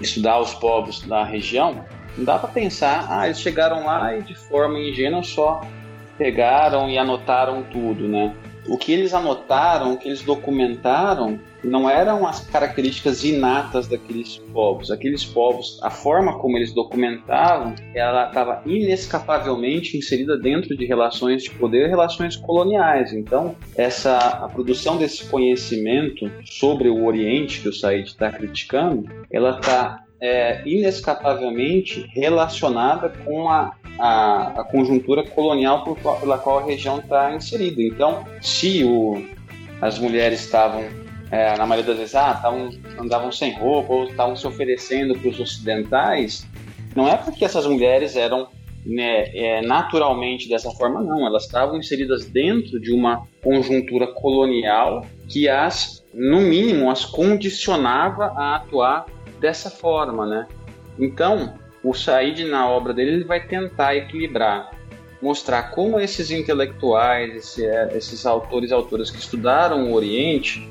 estudar os povos da região, não dá para pensar, ah, eles chegaram lá e de forma ingênua só pegaram e anotaram tudo, né? O que eles anotaram, o que eles documentaram, não eram as características inatas daqueles povos. Aqueles povos, a forma como eles documentavam, ela estava inescapavelmente inserida dentro de relações de poder, relações coloniais. Então, essa a produção desse conhecimento sobre o Oriente que o Said está criticando, ela está é, inescapavelmente relacionada com a, a, a conjuntura colonial por, pela qual a região está inserida. Então, se o, as mulheres estavam, é, na maioria das vezes, ah, tavam, andavam sem roupa ou estavam se oferecendo para os ocidentais, não é porque essas mulheres eram né, é, naturalmente dessa forma, não. Elas estavam inseridas dentro de uma conjuntura colonial que as, no mínimo, as condicionava a atuar dessa forma, né? Então, o Said na obra dele ele vai tentar equilibrar, mostrar como esses intelectuais, esse, é, esses autores e autoras que estudaram o Oriente,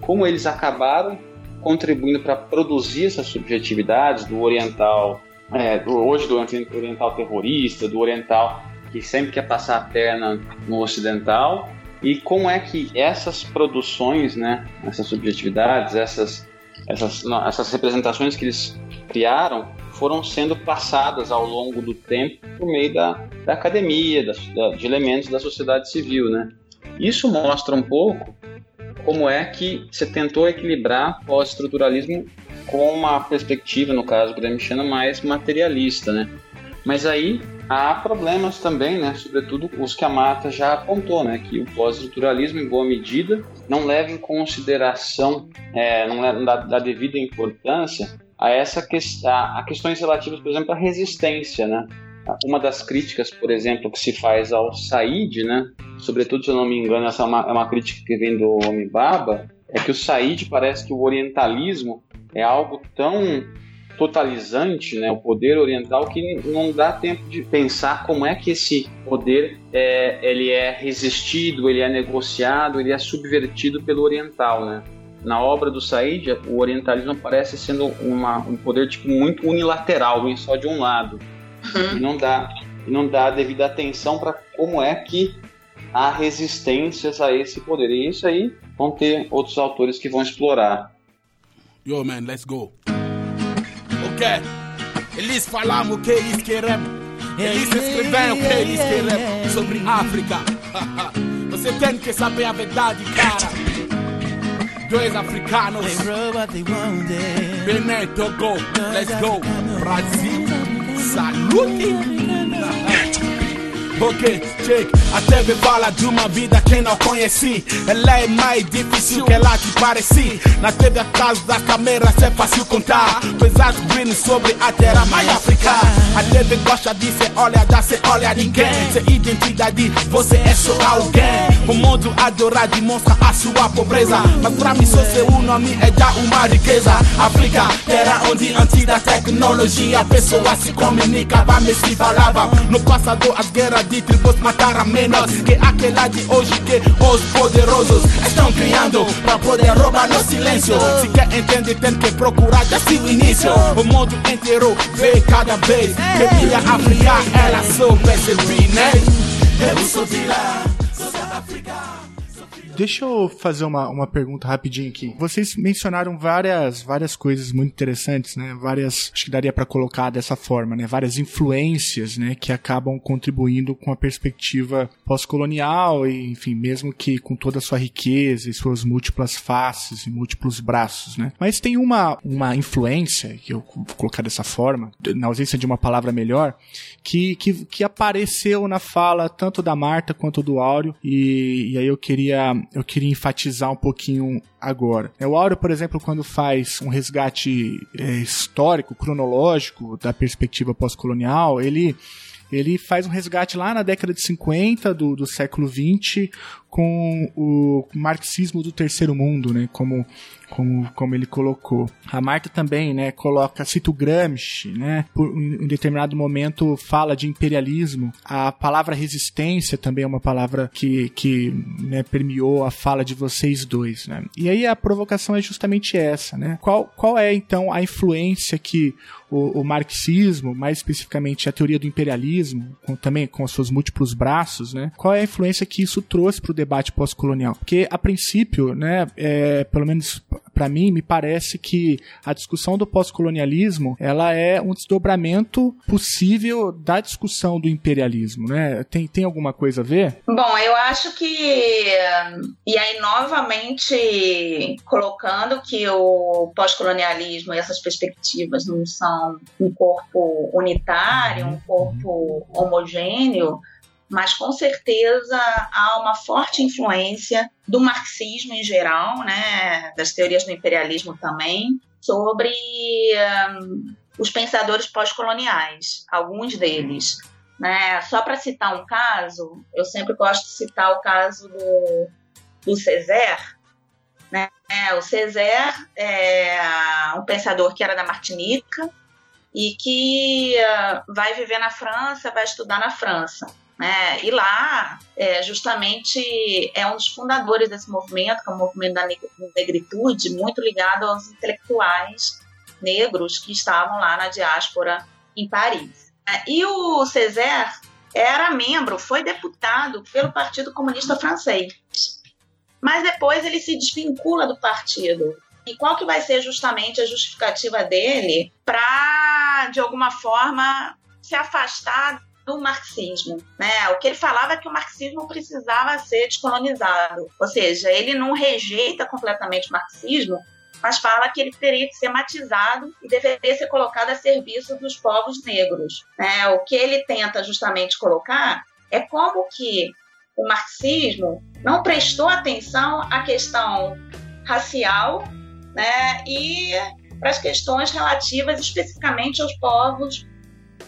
como eles acabaram contribuindo para produzir essas subjetividades do oriental, é, do, hoje do oriental terrorista, do oriental que sempre quer passar a perna no ocidental, e como é que essas produções, né, essas subjetividades, essas, essas, essas representações que eles criaram foram sendo passadas ao longo do tempo por meio da, da academia, da, de elementos da sociedade civil, né? Isso mostra um pouco como é que você tentou equilibrar pós-estruturalismo com uma perspectiva, no caso gramsciana, mais materialista, né? Mas aí há problemas também, né? Sobretudo os que a Marta já apontou, né? Que o pós-estruturalismo, em boa medida, não leva em consideração, é, não dá, dá devida importância a essa que, a, a questões relativas, por exemplo, à resistência, né? Uma das críticas, por exemplo, que se faz ao Said, né? Sobretudo, se eu não me engano, essa é uma, é uma crítica que vem do Omibaba, é que o Said parece que o orientalismo é algo tão totalizante, né, o poder oriental, que não dá tempo de pensar como é que esse poder é, ele é resistido, ele é negociado, ele é subvertido pelo oriental, né? Na obra do Said, o orientalismo parece sendo uma, um poder tipo muito unilateral, vem só de um lado. Uhum. E não dá, não dá devida atenção para como é que há resistências a esse poder. E isso aí vão ter outros autores que vão explorar. Yo, man, let's go. Ok, eles falam o que eles querem. Eles escreveram o que eles querem sobre África. [laughs] Você tem que saber a verdade, cara. Dois africanos. Benin, Togo, let's go. Brasil, salute. Ok, check. A TV fala de uma vida que não conheci. Ela é mais difícil que ela que pareci. Na TV atrás das câmeras é fácil contar. Pesado green sobre a terra mais África. A TV gosta de ser olha, dá se olha ninguém. Ser identidade, você é só alguém. O mundo adora demonstra a sua pobreza. Mas pra mim, só seu nome é já uma riqueza. África, terra onde antes da tecnologia, pessoas se comunicavam e se falavam. No passado, as guerras tribos mataram menos que aquela de hoje que os poderosos estão criando para poder roubar no silêncio. Se quer entender, tem que procurar desde o início. O mundo inteiro vê cada vez que minha África ela só percebi, né? Eu sou de lá. Deixa eu fazer uma, uma pergunta rapidinho aqui. Vocês mencionaram várias, várias coisas muito interessantes, né? Várias, acho que daria para colocar dessa forma, né? Várias influências, né? Que acabam contribuindo com a perspectiva pós-colonial e, enfim, mesmo que com toda a sua riqueza e suas múltiplas faces e múltiplos braços, né? Mas tem uma, uma influência, que eu vou colocar dessa forma, na ausência de uma palavra melhor, que, que, que apareceu na fala tanto da Marta quanto do Áureo e, e aí eu queria eu queria enfatizar um pouquinho agora. É, o Áureo, por exemplo, quando faz um resgate é, histórico, cronológico da perspectiva pós-colonial, ele ele faz um resgate lá na década de 50 do, do século 20 com o marxismo do terceiro mundo, né, como como, como ele colocou. A Marta também, né, coloca, cita o Gramsci, né, por, em determinado momento fala de imperialismo. A palavra resistência também é uma palavra que, que né, permeou a fala de vocês dois, né. E aí a provocação é justamente essa, né. Qual, qual é, então, a influência que o, o, marxismo, mais especificamente a teoria do imperialismo, com, também com seus múltiplos braços, né? Qual é a influência que isso trouxe para o debate pós-colonial? Porque, a princípio, né, é, pelo menos para mim, me parece que a discussão do pós-colonialismo ela é um desdobramento possível da discussão do imperialismo, né? Tem, tem alguma coisa a ver? Bom, eu acho que e aí novamente colocando que o pós-colonialismo e essas perspectivas não são um corpo unitário, um corpo homogêneo, mas com certeza há uma forte influência do marxismo em geral, né, das teorias do imperialismo também, sobre um, os pensadores pós-coloniais, alguns deles. Né? Só para citar um caso, eu sempre gosto de citar o caso do, do. Né? O Césaire é um pensador que era da Martinica, e que uh, vai viver na França, vai estudar na França. Né? E lá, é, justamente, é um dos fundadores desse movimento, que é o movimento da negritude, muito ligado aos intelectuais negros que estavam lá na diáspora em Paris. É, e o Césaire era membro, foi deputado pelo Partido Comunista Francês. Mas depois ele se desvincula do partido. E qual que vai ser justamente a justificativa dele para, de alguma forma, se afastar do marxismo, né? O que ele falava é que o marxismo precisava ser descolonizado, ou seja, ele não rejeita completamente o marxismo, mas fala que ele teria que ser matizado e deveria ser colocado a serviço dos povos negros. Né? O que ele tenta justamente colocar é como que o marxismo não prestou atenção à questão racial né, e para as questões relativas especificamente aos povos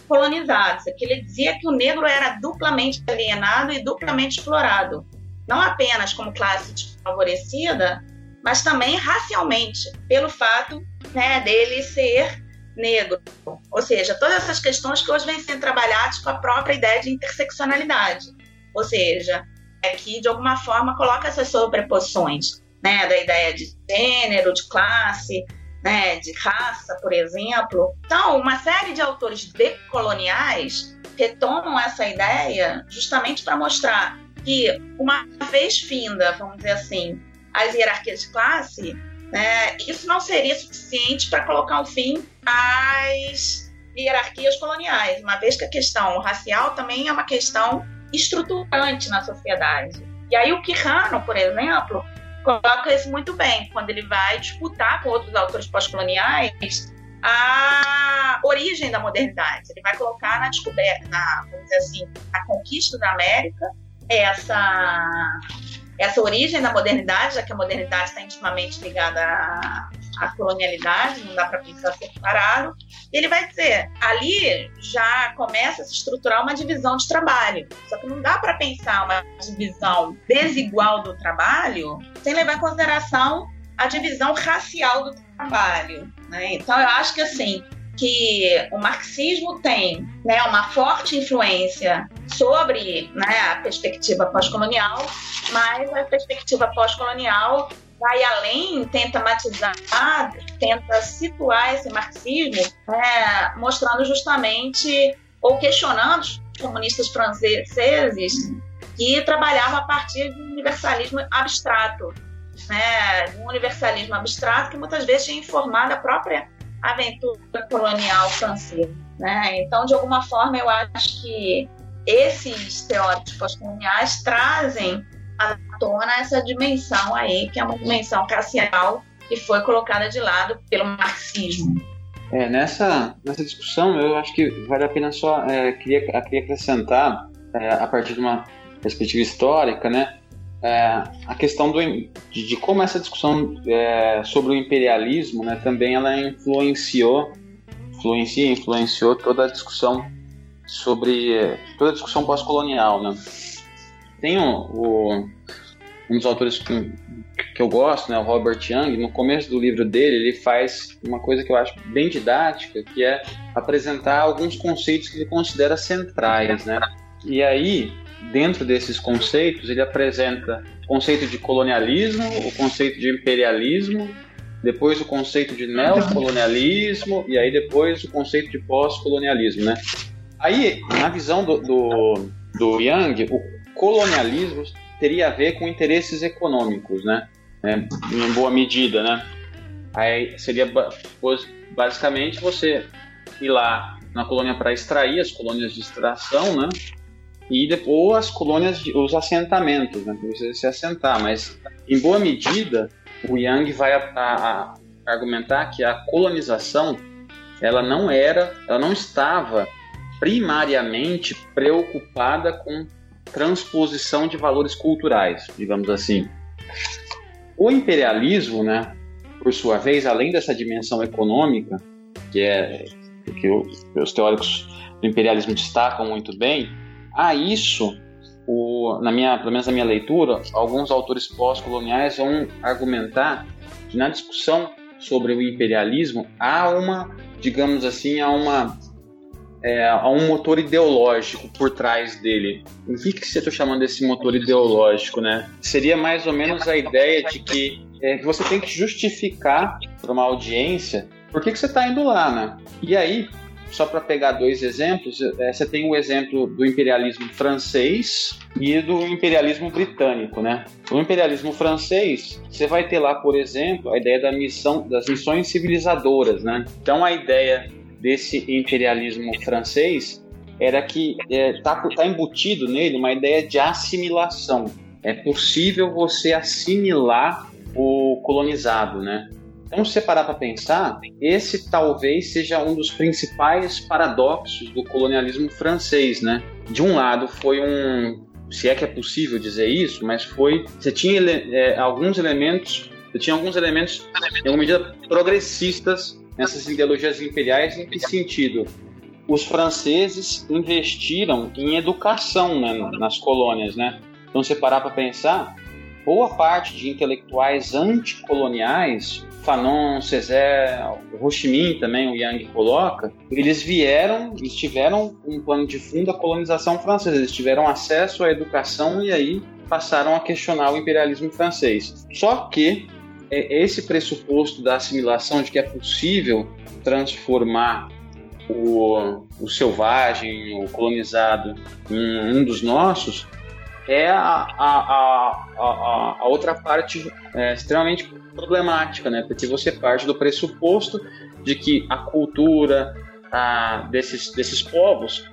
colonizados. Que ele dizia que o negro era duplamente alienado e duplamente explorado, não apenas como classe desfavorecida, mas também racialmente, pelo fato né, dele ser negro. Ou seja, todas essas questões que hoje vêm sendo trabalhadas com a própria ideia de interseccionalidade. Ou seja, é que de alguma forma coloca essas sobreposições né, da ideia de gênero, de classe, né, de raça, por exemplo. Então, uma série de autores decoloniais retomam essa ideia justamente para mostrar que, uma vez finda, vamos dizer assim, as hierarquias de classe, né, isso não seria suficiente para colocar um fim às hierarquias coloniais, uma vez que a questão racial também é uma questão estruturante na sociedade. E aí o Quijano, por exemplo, coloca isso muito bem, quando ele vai disputar com outros autores pós-coloniais a origem da modernidade. Ele vai colocar na descoberta, na, vamos dizer assim, a conquista da América, essa essa origem da modernidade, já que a modernidade está intimamente ligada à, à colonialidade, não dá para pensar separado. Ele vai dizer, ali já começa a se estruturar uma divisão de trabalho. Só que não dá para pensar uma divisão desigual do trabalho sem levar em consideração a divisão racial do trabalho. Né? Então, eu acho que assim, que o marxismo tem né, uma forte influência sobre né, a perspectiva pós-colonial, mas a perspectiva pós-colonial vai além, tenta matizar, tenta situar esse marxismo, né, mostrando justamente ou questionando os comunistas franceses que trabalhavam a partir de um universalismo abstrato, né, um universalismo abstrato que muitas vezes tinha informado a própria aventura colonial francesa. Né? Então, de alguma forma, eu acho que esses teóricos pós-coloniais trazem à tona essa dimensão aí, que é uma dimensão racial que foi colocada de lado pelo marxismo. É, nessa, nessa discussão, eu acho que vale a pena só, é, queria, queria acrescentar, é, a partir de uma perspectiva histórica, né, é, a questão do, de, de, como essa discussão é, sobre o imperialismo né, também ela influenciou, influencia, influenciou toda a discussão sobre é, toda a discussão pós-colonial, né? Tem um, o, um dos autores que, que eu gosto, né, o Robert Young, no começo do livro dele, ele faz uma coisa que eu acho bem didática, que é apresentar alguns conceitos que ele considera centrais, né? E aí, dentro desses conceitos, ele apresenta o conceito de colonialismo, o conceito de imperialismo, depois o conceito de neocolonialismo e aí depois o conceito de pós-colonialismo, né? Aí, na visão do, do, do Yang, o colonialismo teria a ver com interesses econômicos, né? É, em boa medida, né? Aí seria basicamente você ir lá na colônia para extrair as colônias de extração, né? e depois as colônias, os assentamentos, né, você se assentar. Mas, em boa medida, o Yang vai a, a, a argumentar que a colonização ela não era, ela não estava primariamente preocupada com transposição de valores culturais, digamos assim. O imperialismo, né, por sua vez, além dessa dimensão econômica, que é que os teóricos do imperialismo destacam muito bem, a isso, o, na minha, pelo menos na minha leitura, alguns autores pós-coloniais vão argumentar que na discussão sobre o imperialismo, há uma, digamos assim, há uma é, há um motor ideológico por trás dele. O que, que você está chamando desse motor ideológico, né? Seria mais ou menos a ideia de que, é, você tem que justificar para uma audiência por que, que você está indo lá, né? E aí, só para pegar dois exemplos, é, você tem o exemplo do imperialismo francês e do imperialismo britânico, né? O imperialismo francês, você vai ter lá, por exemplo, a ideia da missão, das missões civilizadoras, né? Então a ideia desse imperialismo francês era que está é, tá, tá embutido nele uma ideia de assimilação. É possível você assimilar o colonizado, né? Então, se parar para pensar, esse talvez seja um dos principais paradoxos do colonialismo francês, né? De um lado, foi um, se é que é possível dizer isso, mas foi, você tinha é, alguns elementos, você tinha alguns elementos, em alguma medida, progressistas nessas ideologias imperiais. Em que sentido? Os franceses investiram em educação né, nas colônias, né? Então, se parar para pensar, boa parte de intelectuais anticoloniais Fanon, Césaire, Ho Chi Minh também, o Yang coloca, eles vieram, eles tiveram um plano de fundo da colonização francesa, eles tiveram acesso à educação e aí passaram a questionar o imperialismo francês. Só que esse pressuposto da assimilação de que é possível transformar o, o selvagem, o colonizado, em um dos nossos, é a, a, a, a outra parte é, extremamente problemática, né? Porque você parte do pressuposto de que a cultura a, desses, desses povos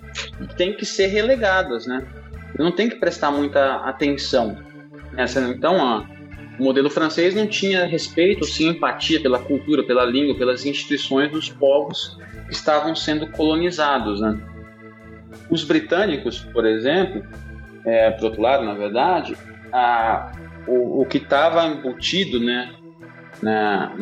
tem que ser relegadas, né? Não tem que prestar muita atenção. Nessa, então, ó, o modelo francês não tinha respeito, sim, empatia pela cultura, pela língua, pelas instituições dos povos que estavam sendo colonizados, né? Os britânicos, por exemplo, é, por outro lado, na verdade, a, o, o que estava embutido, né, na,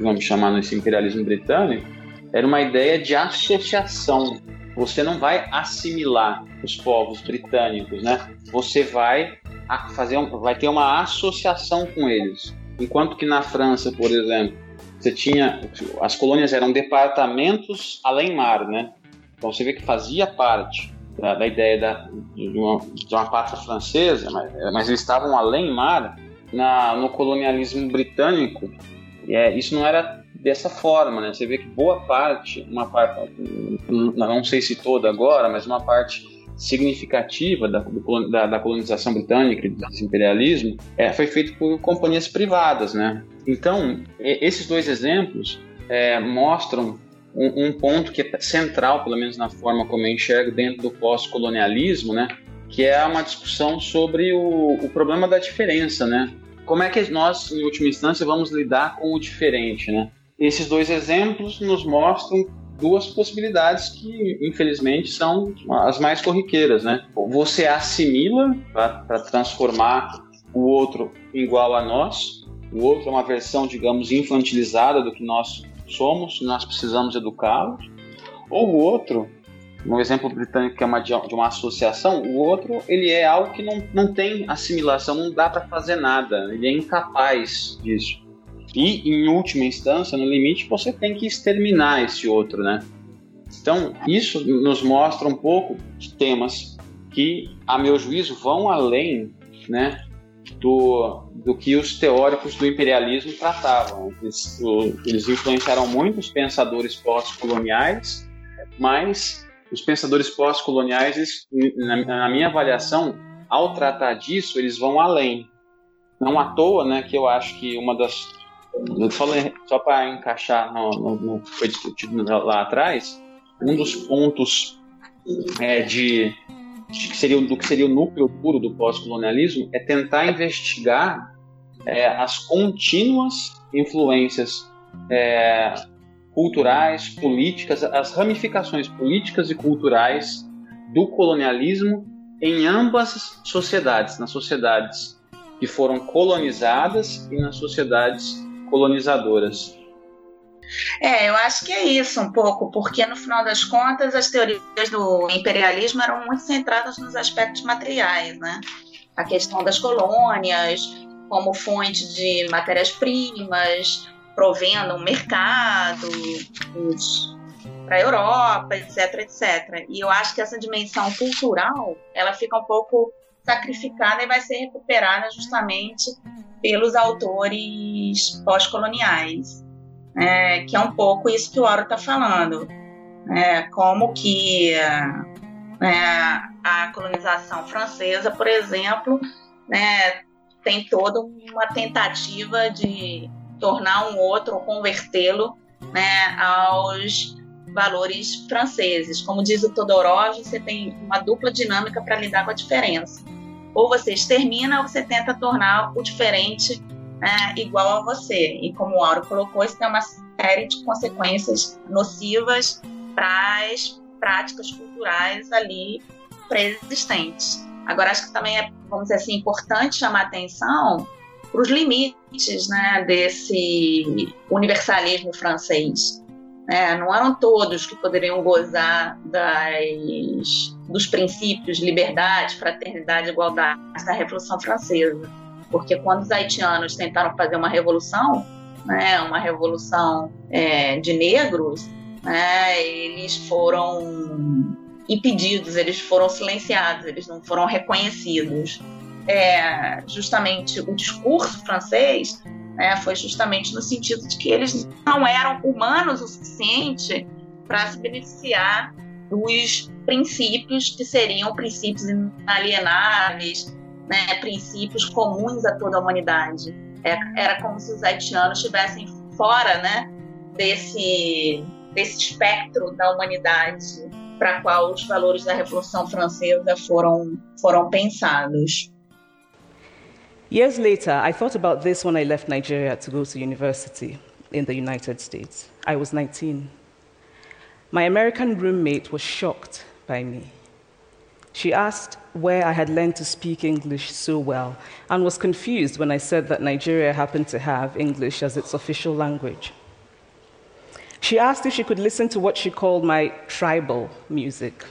vamos chamar nesse imperialismo britânico, era uma ideia de associação. Você não vai assimilar os povos britânicos, né? Você vai fazer, vai ter uma associação com eles. Enquanto que na França, por exemplo, você tinha as colônias eram departamentos além mar, né? Então você vê que fazia parte da, da ideia da, de, uma, de uma pátria francesa, mas, mas eles estavam além mar na, no colonialismo britânico. E é, isso não era dessa forma, né? Você vê que boa parte, uma parte, não sei se toda agora, mas uma parte significativa da, da, da colonização britânica e do imperialismo é, foi feito por companhias privadas, né? Então, esses dois exemplos é, mostram um, um, ponto que é central, pelo menos na forma como eu enxergo dentro do pós-colonialismo, né? Que é uma discussão sobre o, o problema da diferença, né? Como é que nós, em última instância, vamos lidar com o diferente, né? Esses dois exemplos nos mostram duas possibilidades que, infelizmente, são as mais corriqueiras, né? Você assimila para transformar o outro igual a nós, o outro é uma versão, digamos, infantilizada do que nós somos, nós precisamos educá-los. Ou o outro, um exemplo britânico que é uma, de uma associação, o outro ele é algo que não, não tem assimilação, não dá para fazer nada, ele é incapaz disso. E, em última instância, no limite, você tem que exterminar esse outro, né? Então, isso nos mostra um pouco de temas que, a meu juízo, vão além, né, do, do que os teóricos do imperialismo tratavam. Eles, eles influenciaram muitos pensadores pós-coloniais, mas os pensadores pós-coloniais, na, na, minha avaliação, ao tratar disso, eles vão além. Não à toa, né, que eu acho que uma das só, só para encaixar no, no, no, que foi discutido lá atrás, um dos pontos é, de que seria, do que seria o núcleo puro do pós-colonialismo é tentar investigar é, as contínuas influências é, culturais, políticas, as ramificações políticas e culturais do colonialismo em ambas sociedades, nas sociedades que foram colonizadas e nas sociedades colonizadoras. É, eu acho que é isso um pouco, porque no final das contas as teorias do imperialismo eram muito centradas nos aspectos materiais, né? A questão das colônias como fonte de matérias-primas, provendo um mercado para a Europa, etc, etc. E eu acho que essa dimensão cultural, ela fica um pouco sacrificada e vai ser recuperada justamente pelos autores pós-coloniais, é, que é um pouco isso que o Oro está falando, é, como que é, a colonização francesa, por exemplo, né, tem toda uma tentativa de tornar um outro ou convertê-lo né, aos valores franceses. Como diz o Todorov, você tem uma dupla dinâmica para lidar com a diferença. Ou você extermina ou você tenta tornar o diferente né, igual a você. E como o Auro colocou, isso tem uma série de consequências nocivas para as práticas culturais ali pré-existentes. Agora, acho que também é, vamos dizer assim, importante chamar atenção para os limites né, desse universalismo francês. É, não eram todos que poderiam gozar das, dos princípios de liberdade, fraternidade igualdade da Revolução Francesa. Porque quando os haitianos tentaram fazer uma revolução, né, uma revolução é, de negros, né, eles foram impedidos, eles foram silenciados, eles não foram reconhecidos. É, justamente o discurso francês né, foi justamente no sentido de que eles não eram humanos o suficiente para se beneficiar dos princípios que seriam princípios inalienáveis, né, princípios comuns a toda a humanidade. É, era como se os haitianos estivessem fora né, desse, desse espectro da humanidade para qual os valores da Revolução Francesa foram, foram pensados. Years later, I thought about this when I left Nigeria to go to university in the United States. I was 19. My American roommate was shocked by me. She asked where I had learned to speak English so well and was confused when I said that Nigeria happened to have English as its official language. She asked if she could listen to what she called my tribal music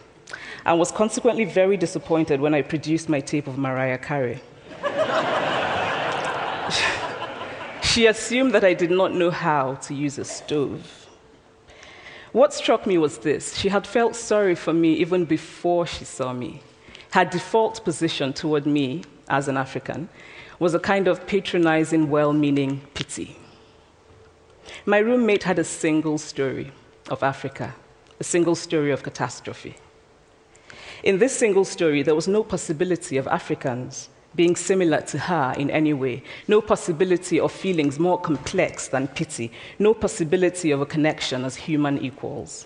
and was consequently very disappointed when I produced my tape of Mariah Carey. [laughs] she assumed that I did not know how to use a stove. What struck me was this she had felt sorry for me even before she saw me. Her default position toward me as an African was a kind of patronizing, well meaning pity. My roommate had a single story of Africa, a single story of catastrophe. In this single story, there was no possibility of Africans being similar to her in any way, no possibility of feelings more complex than pity, no possibility of a connection as human equals.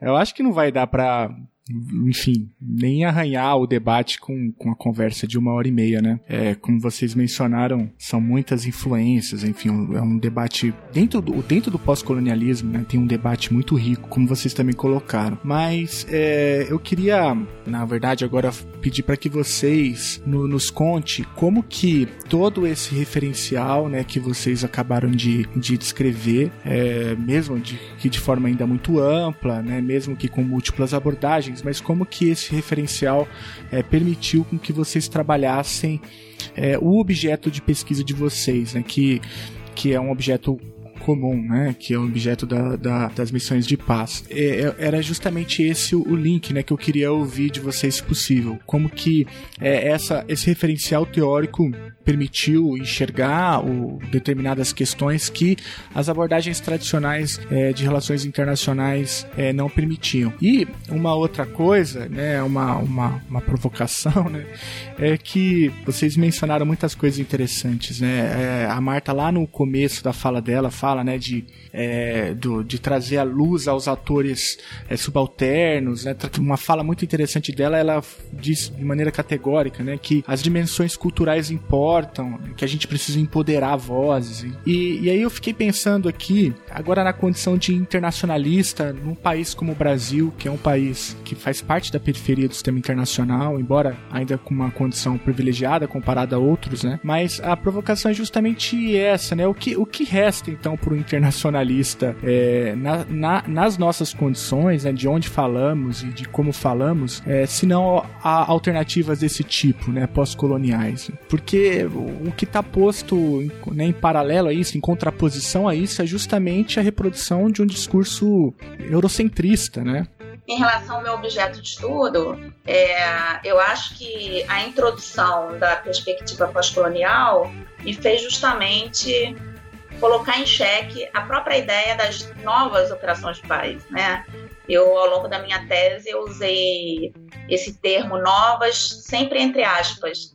Eu acho que não vai dar para enfim, nem arranhar o debate com, com a conversa de uma hora e meia, né? É, como vocês mencionaram, são muitas influências, enfim, é um debate dentro do, dentro do pós-colonialismo, né? Tem um debate muito rico, como vocês também colocaram. Mas é, eu queria, na verdade, agora pedir para que vocês no, nos conte como que todo esse referencial, né, que vocês acabaram de, de descrever, é, mesmo de, que de forma ainda muito ampla, né, mesmo que com múltiplas abordagens mas como que esse referencial é, permitiu com que vocês trabalhassem é, o objeto de pesquisa de vocês, né, que, que é um objeto comum, né, que é o objeto da, da, das missões de paz. É, é, era justamente esse o link, né, que eu queria ouvir de vocês, se possível. Como que é, essa, esse referencial teórico permitiu enxergar o, determinadas questões que as abordagens tradicionais é, de relações internacionais é, não permitiam. E uma outra coisa, né, uma, uma, uma provocação, né, é que vocês mencionaram muitas coisas interessantes. Né, é, a Marta, lá no começo da fala dela, fala né, de, é, do, de trazer a luz aos atores é, subalternos. Né, uma fala muito interessante dela, ela diz de maneira categórica né, que as dimensões culturais importam importam, que a gente precisa empoderar vozes. E, e aí eu fiquei pensando aqui, agora na condição de internacionalista, num país como o Brasil, que é um país que faz parte da periferia do sistema internacional, embora ainda com uma condição privilegiada comparada a outros, né? Mas a provocação é justamente essa, né? O que, o que resta então para o internacionalista é, na, na, nas nossas condições, né, de onde falamos e de como falamos, é, se não há alternativas desse tipo, né, pós-coloniais. Porque o que está posto né, em paralelo a isso, em contraposição a isso, é justamente a reprodução de um discurso eurocentrista, né? Em relação ao meu objeto de estudo, é, eu acho que a introdução da perspectiva pós-colonial me fez justamente colocar em xeque a própria ideia das novas operações de paz, né? Eu, ao longo da minha tese, eu usei esse termo novas, sempre entre aspas,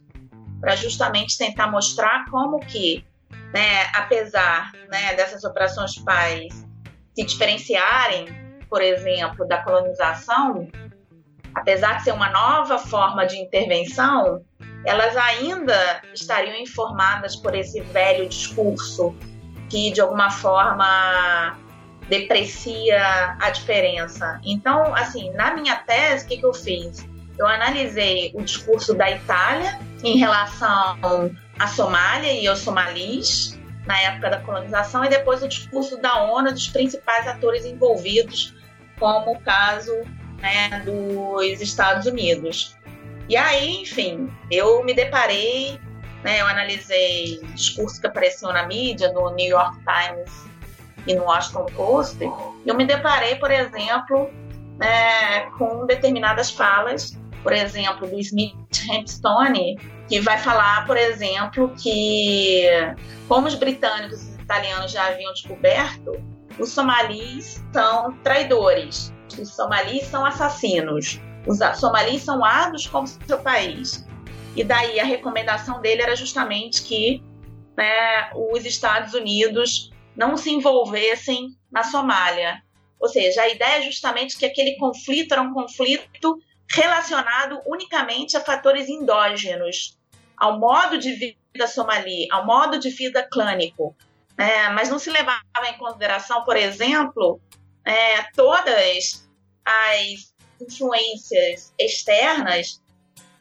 para justamente tentar mostrar como que, né, apesar né, dessas operações de paz se diferenciarem por exemplo, da colonização, apesar de ser uma nova forma de intervenção, elas ainda estariam informadas por esse velho discurso que, de alguma forma, deprecia a diferença. Então, assim, na minha tese, o que, que eu fiz? Eu analisei o discurso da Itália em relação à Somália e aos somalis na época da colonização e depois o discurso da ONU dos principais atores envolvidos como o caso né, dos Estados Unidos. E aí, enfim, eu me deparei, né, eu analisei discursos que apareciam na mídia, no New York Times e no Washington Post, e eu me deparei, por exemplo, né, com determinadas falas, por exemplo, do Smith Hempstone, que vai falar, por exemplo, que como os britânicos e os italianos já haviam descoberto, os somalis são traidores, os somalis são assassinos, os somalis são ávidos como seu país. E daí a recomendação dele era justamente que né, os Estados Unidos não se envolvessem na Somália. Ou seja, a ideia é justamente que aquele conflito era um conflito relacionado unicamente a fatores endógenos, ao modo de vida somali, ao modo de vida clânico, é, mas não se levava em consideração, por exemplo, é, todas as influências externas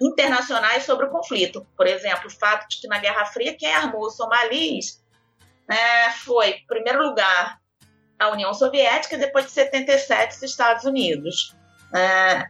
internacionais sobre o conflito. Por exemplo, o fato de que na Guerra Fria quem armou os somalis né, foi, em primeiro lugar, a União Soviética e depois de 77 os Estados Unidos. É,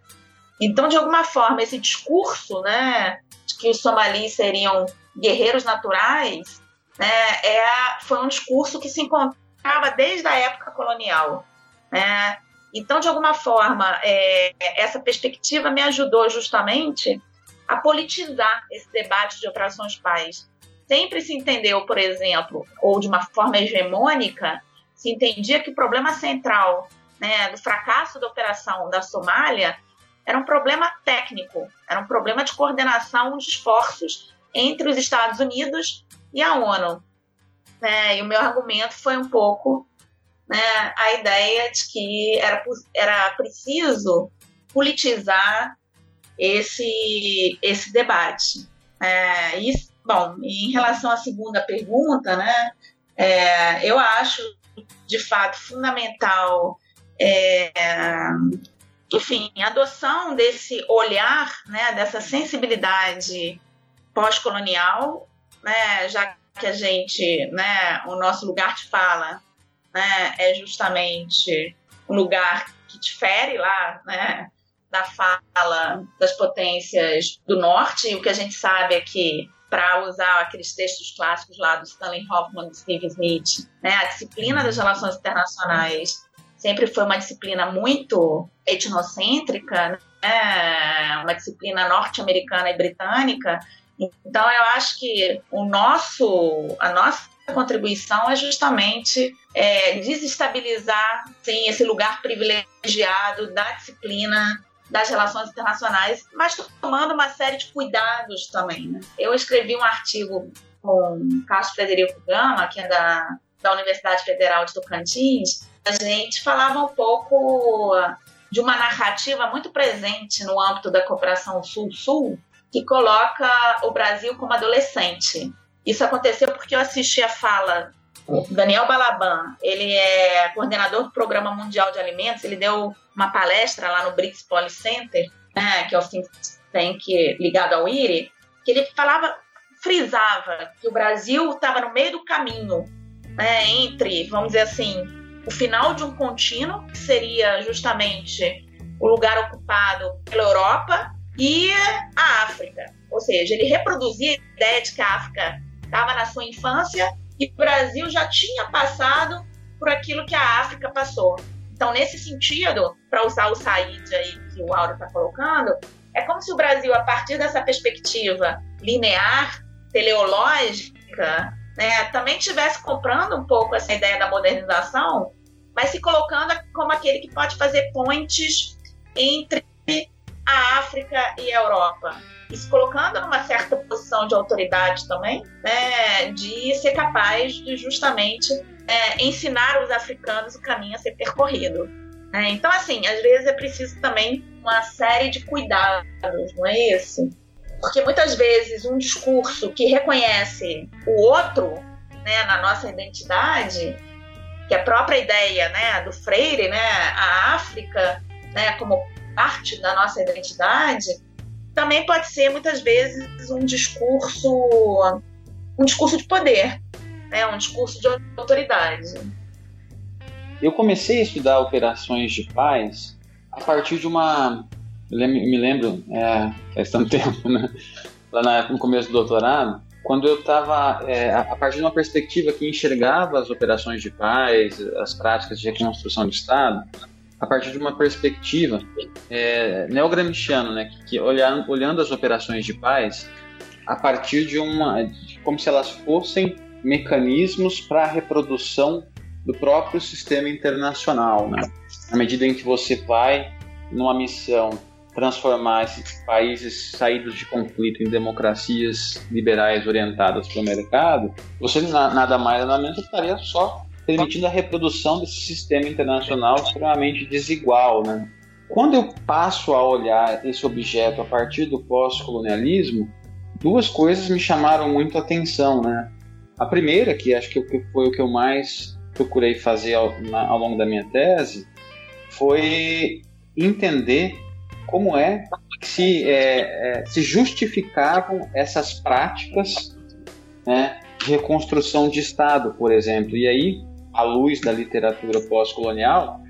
então, de alguma forma, esse discurso né, de que os somalis seriam guerreiros naturais né, é, foi um discurso que se encontrava desde a época colonial. Né? Então, de alguma forma, é, essa perspectiva me ajudou justamente a politizar esse debate de operações pais. Sempre se entendeu, por exemplo, ou de uma forma hegemônica, se entendia que o problema central né, do fracasso da operação da Somália era um problema técnico, era um problema de coordenação de esforços entre os Estados Unidos e a ONU. Né? E o meu argumento foi um pouco né, a ideia de que era, era preciso politizar esse, esse debate. É, e, bom, em relação à segunda pergunta, né, é, eu acho de fato fundamental é, enfim, a adoção desse olhar, né, dessa sensibilidade pós-colonial né, já que a gente, né, o nosso lugar de fala, né, é justamente um lugar que difere lá, né, da fala das potências do norte, e o que a gente sabe é que para usar aqueles textos clássicos lá do Stanley Hoffman e Steve Smith, né, a disciplina das relações internacionais sempre foi uma disciplina muito etnocêntrica, né, uma disciplina norte-americana e britânica, então eu acho que o nosso, a nossa contribuição é justamente é, desestabilizar sim, esse lugar privilegiado da disciplina das relações internacionais, mas tomando uma série de cuidados também. Né? Eu escrevi um artigo com Carlos Frederico Gama, que é da, da Universidade Federal de Tocantins, a gente falava um pouco de uma narrativa muito presente no âmbito da cooperação Sul-Sul, que coloca o Brasil como adolescente. Isso aconteceu porque eu assisti a fala Daniel Balaban, ele é coordenador do Programa Mundial de Alimentos, ele deu uma palestra lá no BRICS Poly Center, né, que é o think tank ligado ao IRI, que ele falava, frisava que o Brasil estava no meio do caminho né, entre, vamos dizer assim, o final de um contínuo, que seria justamente o lugar ocupado pela Europa, e a África. Ou seja, ele reproduzia a ideia de que a África estava na sua infância e o Brasil já tinha passado por aquilo que a África passou. Então, nesse sentido, para usar o Said aí que o Auro está colocando, é como se o Brasil, a partir dessa perspectiva linear, teleológica, né, também estivesse comprando um pouco essa ideia da modernização, mas se colocando como aquele que pode fazer pontes entre a África e a Europa. E se colocando numa certa posição de autoridade também, né, de ser capaz de justamente é, ensinar os africanos o caminho a ser percorrido. É, então, assim, às vezes é preciso também uma série de cuidados, não é isso? Porque muitas vezes um discurso que reconhece o outro né, na nossa identidade, que a própria ideia né, do Freire, né, a África né, como parte da nossa identidade, também pode ser muitas vezes um discurso um discurso de poder, né, um discurso de autoridade. Eu comecei a estudar operações de paz a partir de uma eu me lembro, é, faz tanto [laughs] tempo, né? Lá no começo do doutorado, quando eu estava, é, a partir de uma perspectiva que enxergava as operações de paz, as práticas de reconstrução de Estado, a partir de uma perspectiva é, neogramsciana, né, que, que olhando, olhando as operações de paz a partir de uma, como se elas fossem mecanismos para a reprodução do próprio sistema internacional, né? À medida em que você vai numa missão transformar esses países saídos de conflito em democracias liberais orientadas para o mercado, você nada mais nada menos estaria só permitindo a reprodução desse sistema internacional extremamente desigual, né? Quando eu passo a olhar esse objeto a partir do pós-colonialismo, duas coisas me chamaram muito a atenção, né? A primeira, que acho que foi o que eu mais procurei fazer ao, na, ao longo da minha tese, foi entender como é que se, é, é, se justificavam essas práticas né, de reconstrução de Estado, por exemplo. E aí, à luz da literatura pós-colonial,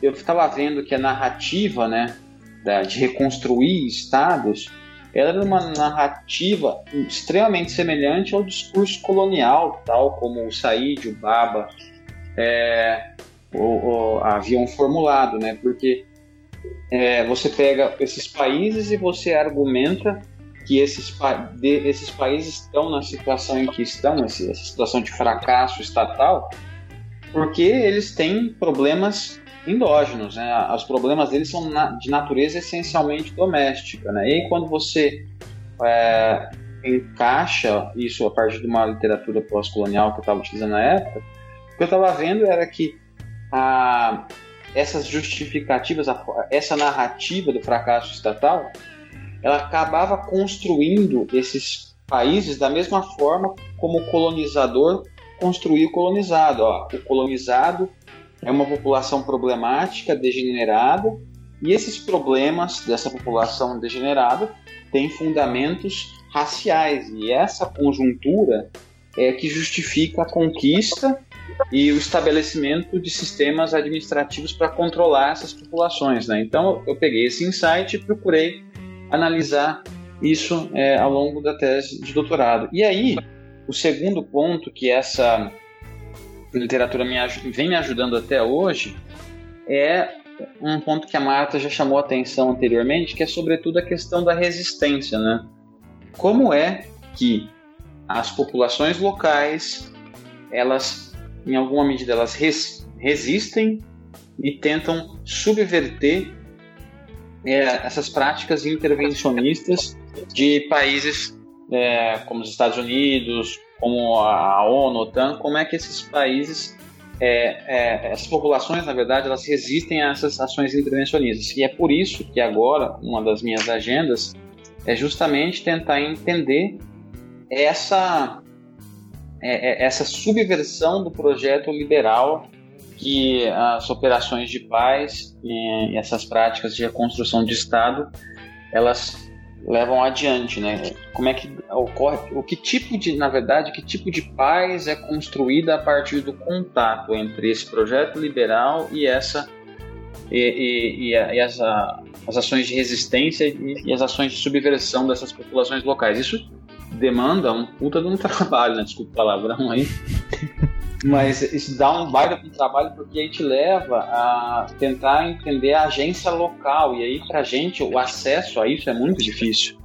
eu estava vendo que a narrativa né, da, de reconstruir Estados ela era uma narrativa extremamente semelhante ao discurso colonial, tal como o Said, o Baba é, haviam formulado, né? Porque é, você pega esses países e você argumenta que esses, de, esses países estão na situação em que estão, essa situação de fracasso estatal, porque eles têm problemas endógenos, né? Os problemas deles são de natureza essencialmente doméstica, né? E quando você é, encaixa isso a partir de uma literatura pós-colonial que eu estava utilizando na época, o que eu estava vendo era que a, essas justificativas, essa narrativa do fracasso estatal, ela acabava construindo esses países da mesma forma como o colonizador construiu o colonizado. Ó, o colonizado é uma população problemática, degenerada, e esses problemas dessa população degenerada têm fundamentos raciais, e essa conjuntura é que justifica a conquista e o estabelecimento de sistemas administrativos para controlar essas populações. Né? Então, eu peguei esse insight e procurei analisar isso é, ao longo da tese de doutorado. E aí, o segundo ponto que essa literatura me, vem me ajudando até hoje é um ponto que a Marta já chamou a atenção anteriormente, que é sobretudo a questão da resistência. Né? Como é que as populações locais elas em alguma medida, elas res, resistem e tentam subverter é, essas práticas intervencionistas de países é, como os Estados Unidos, como a ONU, a OTAN, como é que esses países, é, é, essas populações, na verdade, elas resistem a essas ações intervencionistas. E é por isso que agora, uma das minhas agendas é justamente tentar entender essa é, é, essa subversão do projeto liberal que as operações de paz e essas práticas de reconstrução de Estado elas levam adiante, né? Como é que ocorre, o que tipo de, na verdade, que tipo de paz é construída a partir do contato entre esse projeto liberal e essa e, e, e, e as, a, as ações de resistência e, as ações de subversão dessas populações locais. Isso demanda um puta de um [laughs] trabalho, né? Desculpa o palavrão aí. Mas isso dá um baita um trabalho porque aí te leva a tentar entender a agência local. E aí, pra gente, o acesso a isso é muito difícil.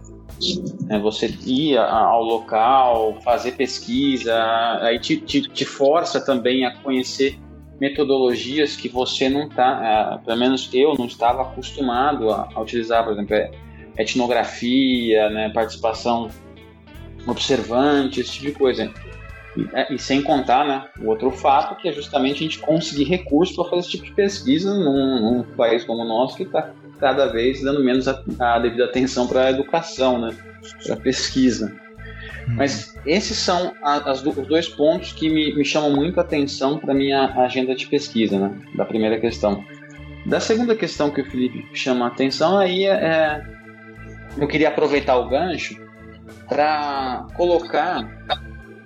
É, você ir ao local, fazer pesquisa, aí te, te, te força também a conhecer metodologias que você não está, pelo menos eu não estava acostumado a, a utilizar, por exemplo, é, etnografia, né, participação observante, esse tipo de coisa. E, é, e, sem contar né, o outro fato, que é justamente a gente conseguir recursos para fazer esse tipo de pesquisa num, num país como o nosso, que está cada vez dando menos a, a devida atenção para a educação, né, para a pesquisa. Uhum. Mas esses são as, os dois pontos que me, me chamam muito a atenção para minha agenda de pesquisa, né? Da primeira questão. Da segunda questão que o Felipe chama a atenção, aí é, é eu queria aproveitar o gancho para colocar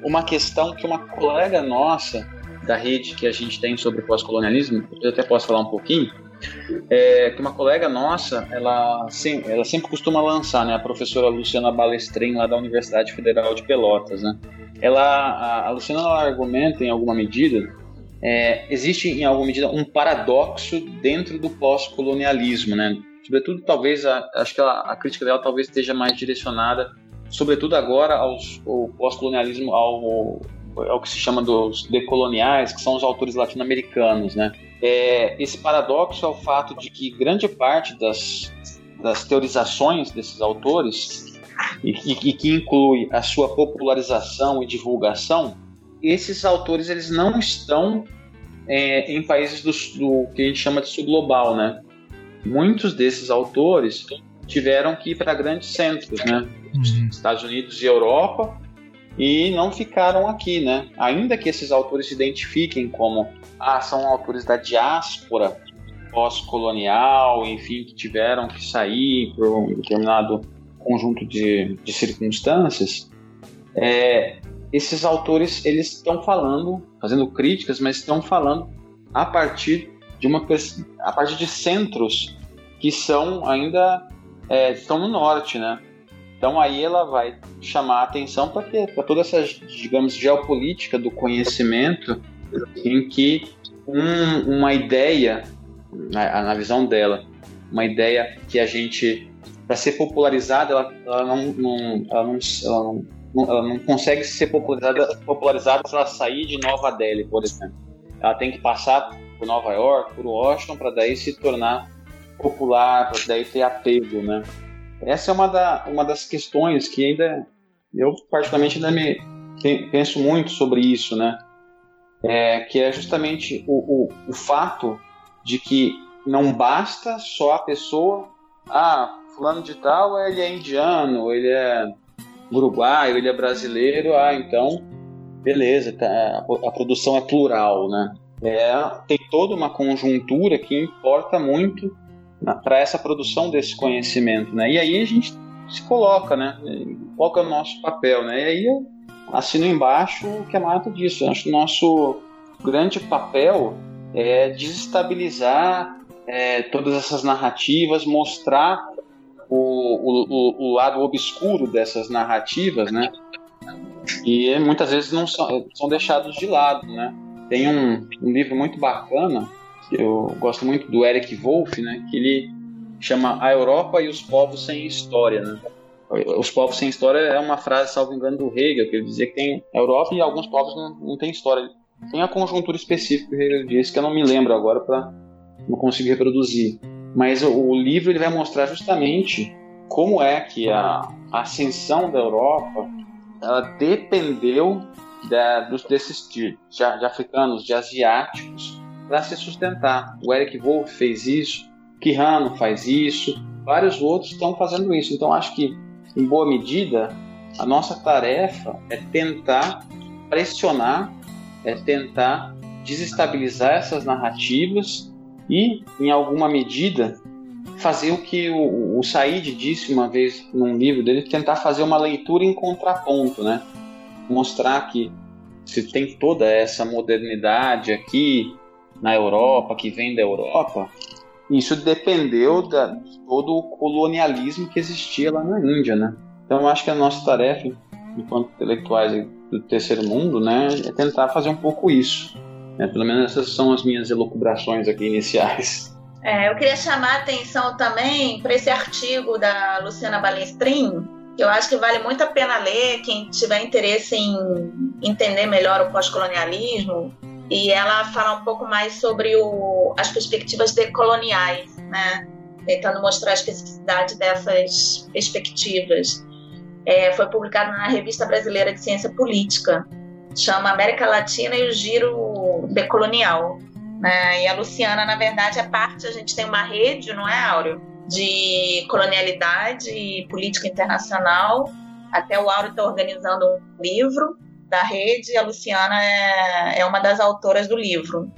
uma questão que uma colega nossa da rede que a gente tem sobre pós-colonialismo, eu até posso falar um pouquinho, é, que uma colega nossa, ela, sim, ela sempre costuma lançar, né, a professora Luciana Balestrin, lá da Universidade Federal de Pelotas, né, ela, a, Luciana ela argumenta em alguma medida, é, existe em alguma medida um paradoxo dentro do pós-colonialismo, né, sobretudo talvez, a, acho que ela, a crítica dela talvez esteja mais direcionada, sobretudo agora aos, ao pós-colonialismo, ao, ao que se chama dos decoloniais, que são os autores latino-americanos, né, é, esse paradoxo é o fato de que grande parte das, das teorizações desses autores, e, e, e que inclui a sua popularização e divulgação, esses autores eles não estão é, em países do, do, que a gente chama de sul global, né? Muitos desses autores tiveram que ir para grandes centros, né? Uhum. Estados Unidos e Europa, e não ficaram aqui, né? Ainda que esses autores se identifiquem como ah, são autores da diáspora pós-colonial, enfim, que tiveram que sair por um determinado conjunto de, de circunstâncias, é, esses autores eles estão falando, fazendo críticas, mas estão falando a partir de uma a partir de centros que são ainda é, estão no norte, né? Então aí ela vai chamar a atenção para toda essa, digamos, geopolítica do conhecimento em que um, uma ideia, na, na, visão dela, uma ideia que a gente, para ser popularizada, ela, ela, não, não, ela, não, ela, não, ela não consegue ser popularizada, popularizada se ela sair de Nova Delhi, por exemplo. Ela tem que passar por Nova York, por Washington, para daí se tornar popular, para daí ter apego, né? Essa é uma, da, uma das questões que ainda eu particularmente ainda me penso muito sobre isso, né? É, que é justamente o, o, o fato de que não basta só a pessoa, ah, fulano de tal ele é indiano, ele é uruguaio, ele é brasileiro, ah, então beleza, tá, a, a produção é plural, né? É, tem toda uma conjuntura que importa muito para essa produção desse conhecimento, né? E aí a gente se coloca, né? Qual que é o nosso papel, né? E aí assino embaixo o que é mato disso. Eu acho que o nosso grande papel é desestabilizar é, todas essas narrativas, mostrar o, o, o, lado obscuro dessas narrativas, né? E muitas vezes não são, são deixados de lado, né? Tem um, um livro muito bacana eu gosto muito do Eric Wolff, né, que ele chama A Europa e os Povos Sem História, né? Os povos sem história é uma frase, salvo engano, do Hegel, que ele dizia que tem Europa e alguns povos não, não têm história. Tem a conjuntura específica que Hegel disse, que eu não me lembro agora para não conseguir reproduzir. Mas o, o, livro ele vai mostrar justamente como é que a, a ascensão da Europa ela dependeu da, dos, desses de, de africanos, de asiáticos, para se sustentar. O Eric Wolff fez isso, Quijano faz isso, vários outros estão fazendo isso. Então acho que, em boa medida, a nossa tarefa é tentar pressionar, é tentar desestabilizar essas narrativas e, em alguma medida, fazer o que o, o Said disse uma vez num livro dele, tentar fazer uma leitura em contraponto, né? Mostrar que se tem toda essa modernidade aqui na Europa, que vem da Europa, isso dependeu da, de todo o colonialismo que existia lá na Índia, né? Então eu acho que a nossa tarefa, enquanto intelectuais do terceiro mundo, né, é tentar fazer um pouco isso. Né? Pelo menos essas são as minhas elucubrações aqui iniciais. É, eu queria chamar a atenção também para esse artigo da Luciana Balestrin, que eu acho que vale muito a pena ler, quem tiver interesse em entender melhor o pós-colonialismo, e ela fala um pouco mais sobre o, as perspectivas decoloniais, né? tentando mostrar a especificidade dessas perspectivas. É, foi publicado na Revista Brasileira de Ciência Política, chama América Latina e o Giro Decolonial. Né? E a Luciana, na verdade, é parte, a gente tem uma rede, não é, Áureo? De colonialidade e política internacional. Até o Áureo está organizando um livro da rede a Luciana é, é uma das autoras do livro.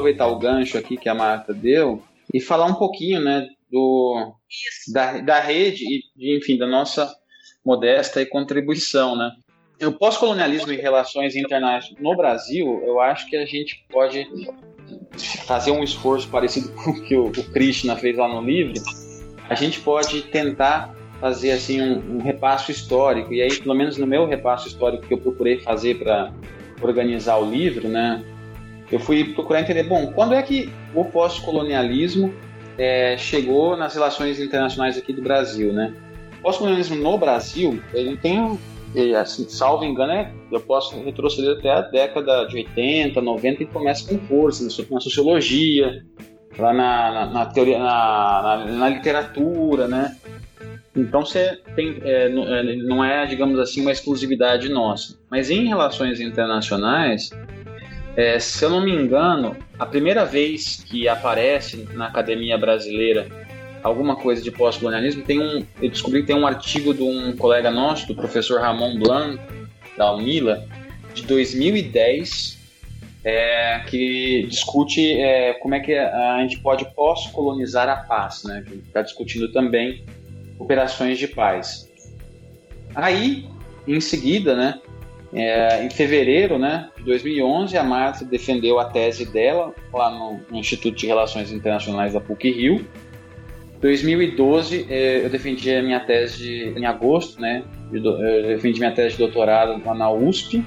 Aproveitar o gancho aqui que a Marta deu e falar um pouquinho, né, do da, da rede e, enfim, da nossa modesta contribuição, né. O pós-colonialismo e relações internacionais no Brasil, eu acho que a gente pode fazer um esforço parecido com o que o, o Krishna fez lá no livro. A gente pode tentar fazer assim um, um repasso histórico e aí, pelo menos no meu repasso histórico que eu procurei fazer para organizar o livro, né, eu fui procurar entender, bom, quando é que o pós-colonialismo é, chegou nas relações internacionais aqui do Brasil, né? O pós-colonialismo no Brasil, ele tem, assim, salvo engano, é, eu posso retroceder até a década de 80, 90 e começa com força na sociologia, lá na, na, na teoria, na, na, literatura, né? Então você tem, é, é, não é, digamos assim, uma exclusividade nossa. Mas em relações internacionais, é, se eu não me engano, a primeira vez que aparece na academia brasileira alguma coisa de pós-colonialismo, tem um, eu descobri que tem um artigo de um colega nosso, do professor Ramon Blanc, da UNILA, de 2010, é, que discute é, como é que a gente pode pós-colonizar a paz, né? Que está discutindo também operações de paz. Aí, em seguida, né, é, em fevereiro né, de 2011, a Marta defendeu a tese dela lá no, Instituto de Relações Internacionais da PUC-Rio. Em 2012, é, eu defendi a minha tese em agosto, né, eu defendi minha tese de doutorado lá na USP.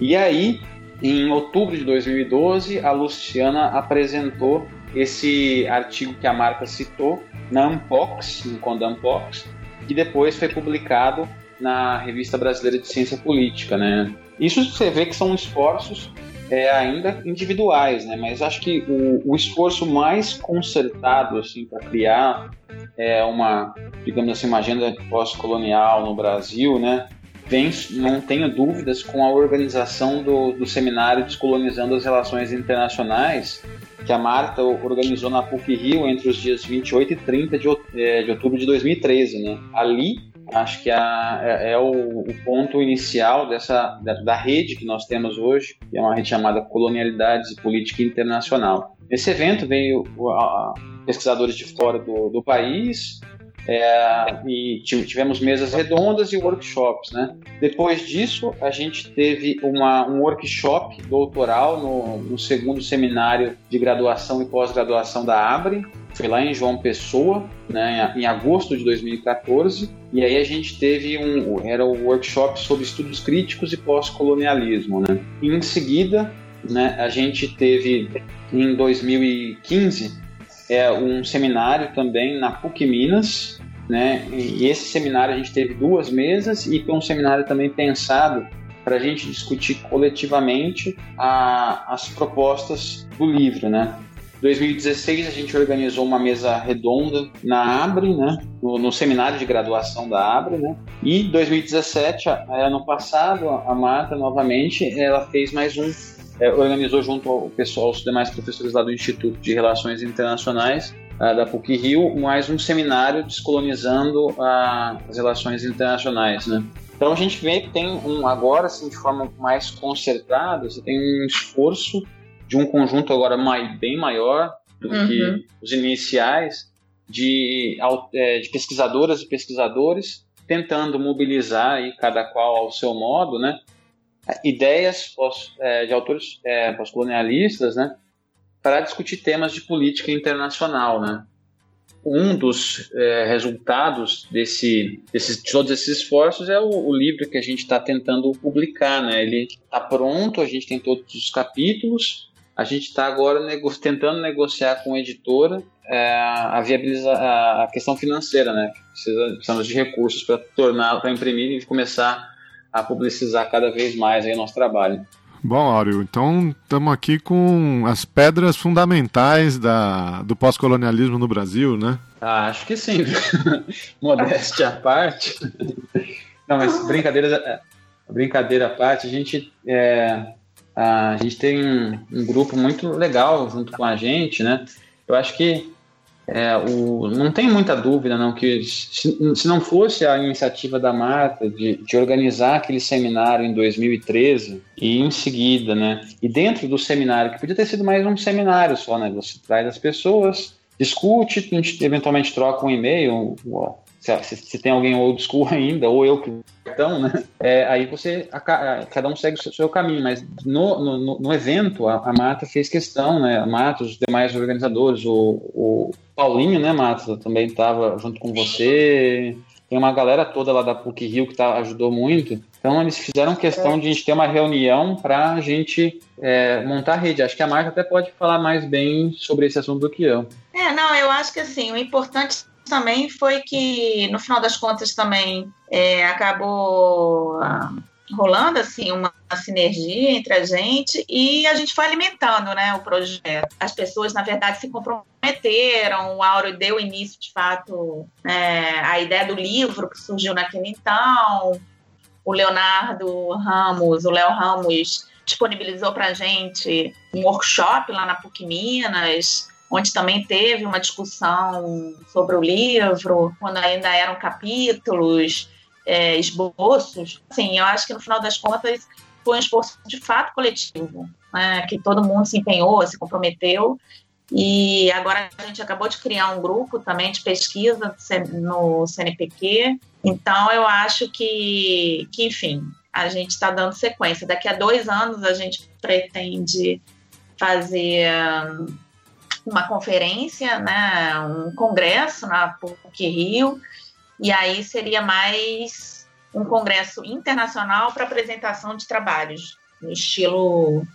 E aí, em outubro de 2012, a Luciana apresentou esse artigo que a Marta citou na Unpox, no Condampox, que depois foi publicado na Revista Brasileira de Ciência Política, né? Isso você vê que são esforços é, ainda individuais, né? Mas acho que o, o esforço mais concertado assim para criar é, uma, digamos assim, uma agenda pós-colonial no Brasil, né? Vem, não tenho dúvidas, com a organização do, do seminário Descolonizando as Relações Internacionais, que a Marta organizou na PUC Rio entre os dias 28 e 30 de, é, de outubro de 2013. Né? Ali acho que a, é, é o, o, ponto inicial dessa da, da, rede que nós temos hoje, que é uma rede chamada Colonialidades e Política Internacional. Nesse evento veio a, pesquisadores de fora do, do país, É, e tivemos mesas redondas e workshops, né? Depois disso, a gente teve uma, um workshop doutoral no, no segundo seminário de graduação e pós-graduação da Abre, foi lá em João Pessoa, né, em agosto de 2014, e aí a gente teve um era o um workshop sobre estudos críticos e pós-colonialismo, né? E em seguida, né, a gente teve em 2015 é um seminário também na PUC Minas, né? E esse seminário a gente teve duas mesas e foi um seminário também pensado para a gente discutir coletivamente a, as propostas do livro, né? 2016 a gente organizou uma mesa redonda na Abre, né? No, no, seminário de graduação da Abre, né? E 2017, ano passado, a Marta novamente, ela fez mais um é, organizou junto ao pessoal, os demais professores lá do Instituto de Relações Internacionais uh, da PUC Rio, mais um seminário descolonizando uh, as relações internacionais, né? Então a gente vê que tem um agora, assim, de forma mais concertada, você tem um esforço de um conjunto agora mais, bem maior do uhum. que os iniciais de, é, de pesquisadoras e pesquisadores tentando mobilizar aí cada qual ao seu modo, né, ideias pós, é, de autores é, pós-colonialistas, né, para discutir temas de política internacional, né. Um dos é, resultados desse, desses, de todos esses esforços é o, o livro que a gente está tentando publicar, né. Ele está pronto, a gente tem todos os capítulos, a gente está agora nego tentando negociar com a editora é, a viabilizar a questão financeira, né? Precisa, precisamos de recursos para tornar, para imprimir e começar a publicizar cada vez mais aí o nosso trabalho. Bom, Áureo, então estamos aqui com as pedras fundamentais da, do pós-colonialismo no Brasil, né? Ah, acho que sim. [laughs] Modéstia à parte. Não, mas brincadeira, brincadeira à parte, a gente, é, a gente tem um, um, grupo muito legal junto com a gente, né? Eu acho que é, o, não tem muita dúvida, não, que se, se, não fosse a iniciativa da Marta de, de, organizar aquele seminário em 2013 e em seguida, né, e dentro do seminário, que podia ter sido mais um seminário só, né, você traz as pessoas, discute, eventualmente troca um e-mail, se, se, tem alguém old school [laughs] ainda, ou eu que cartão, né? É, aí você, a, a, cada um segue o seu, seu caminho, mas no, no, no evento a, a, Marta fez questão, né? A Marta, os demais organizadores, o, o Paulinho, né, Marta, também estava junto com você, tem uma galera toda lá da PUC Rio que tá, ajudou muito. Então eles fizeram questão de a gente ter uma reunião para a gente é, montar a rede. Acho que a Marta até pode falar mais bem sobre esse assunto do que eu. É, não, eu acho que assim, o importante também foi que, no final das contas, também é, acabou ah, rolando assim uma, sinergia entre a gente e a gente foi alimentando né, o projeto. As pessoas, na verdade, se comprometeram, o Auro deu início, de fato, é, a ideia do livro que surgiu naquele então, o Leonardo Ramos, o Léo Ramos disponibilizou para a gente um workshop lá na PUC Minas, onde também teve uma discussão sobre o livro, quando ainda eram capítulos, é, esboços. Assim, eu acho que no final das contas foi um esforço de fato coletivo, né, que todo mundo se empenhou, se comprometeu. E agora a gente acabou de criar um grupo também de pesquisa no CNPq. Então eu acho que, que enfim, a gente está dando sequência. Daqui a dois anos a gente pretende fazer uma conferência, né, um congresso na PUC Rio, e aí seria mais um congresso internacional para apresentação de trabalhos, no estilo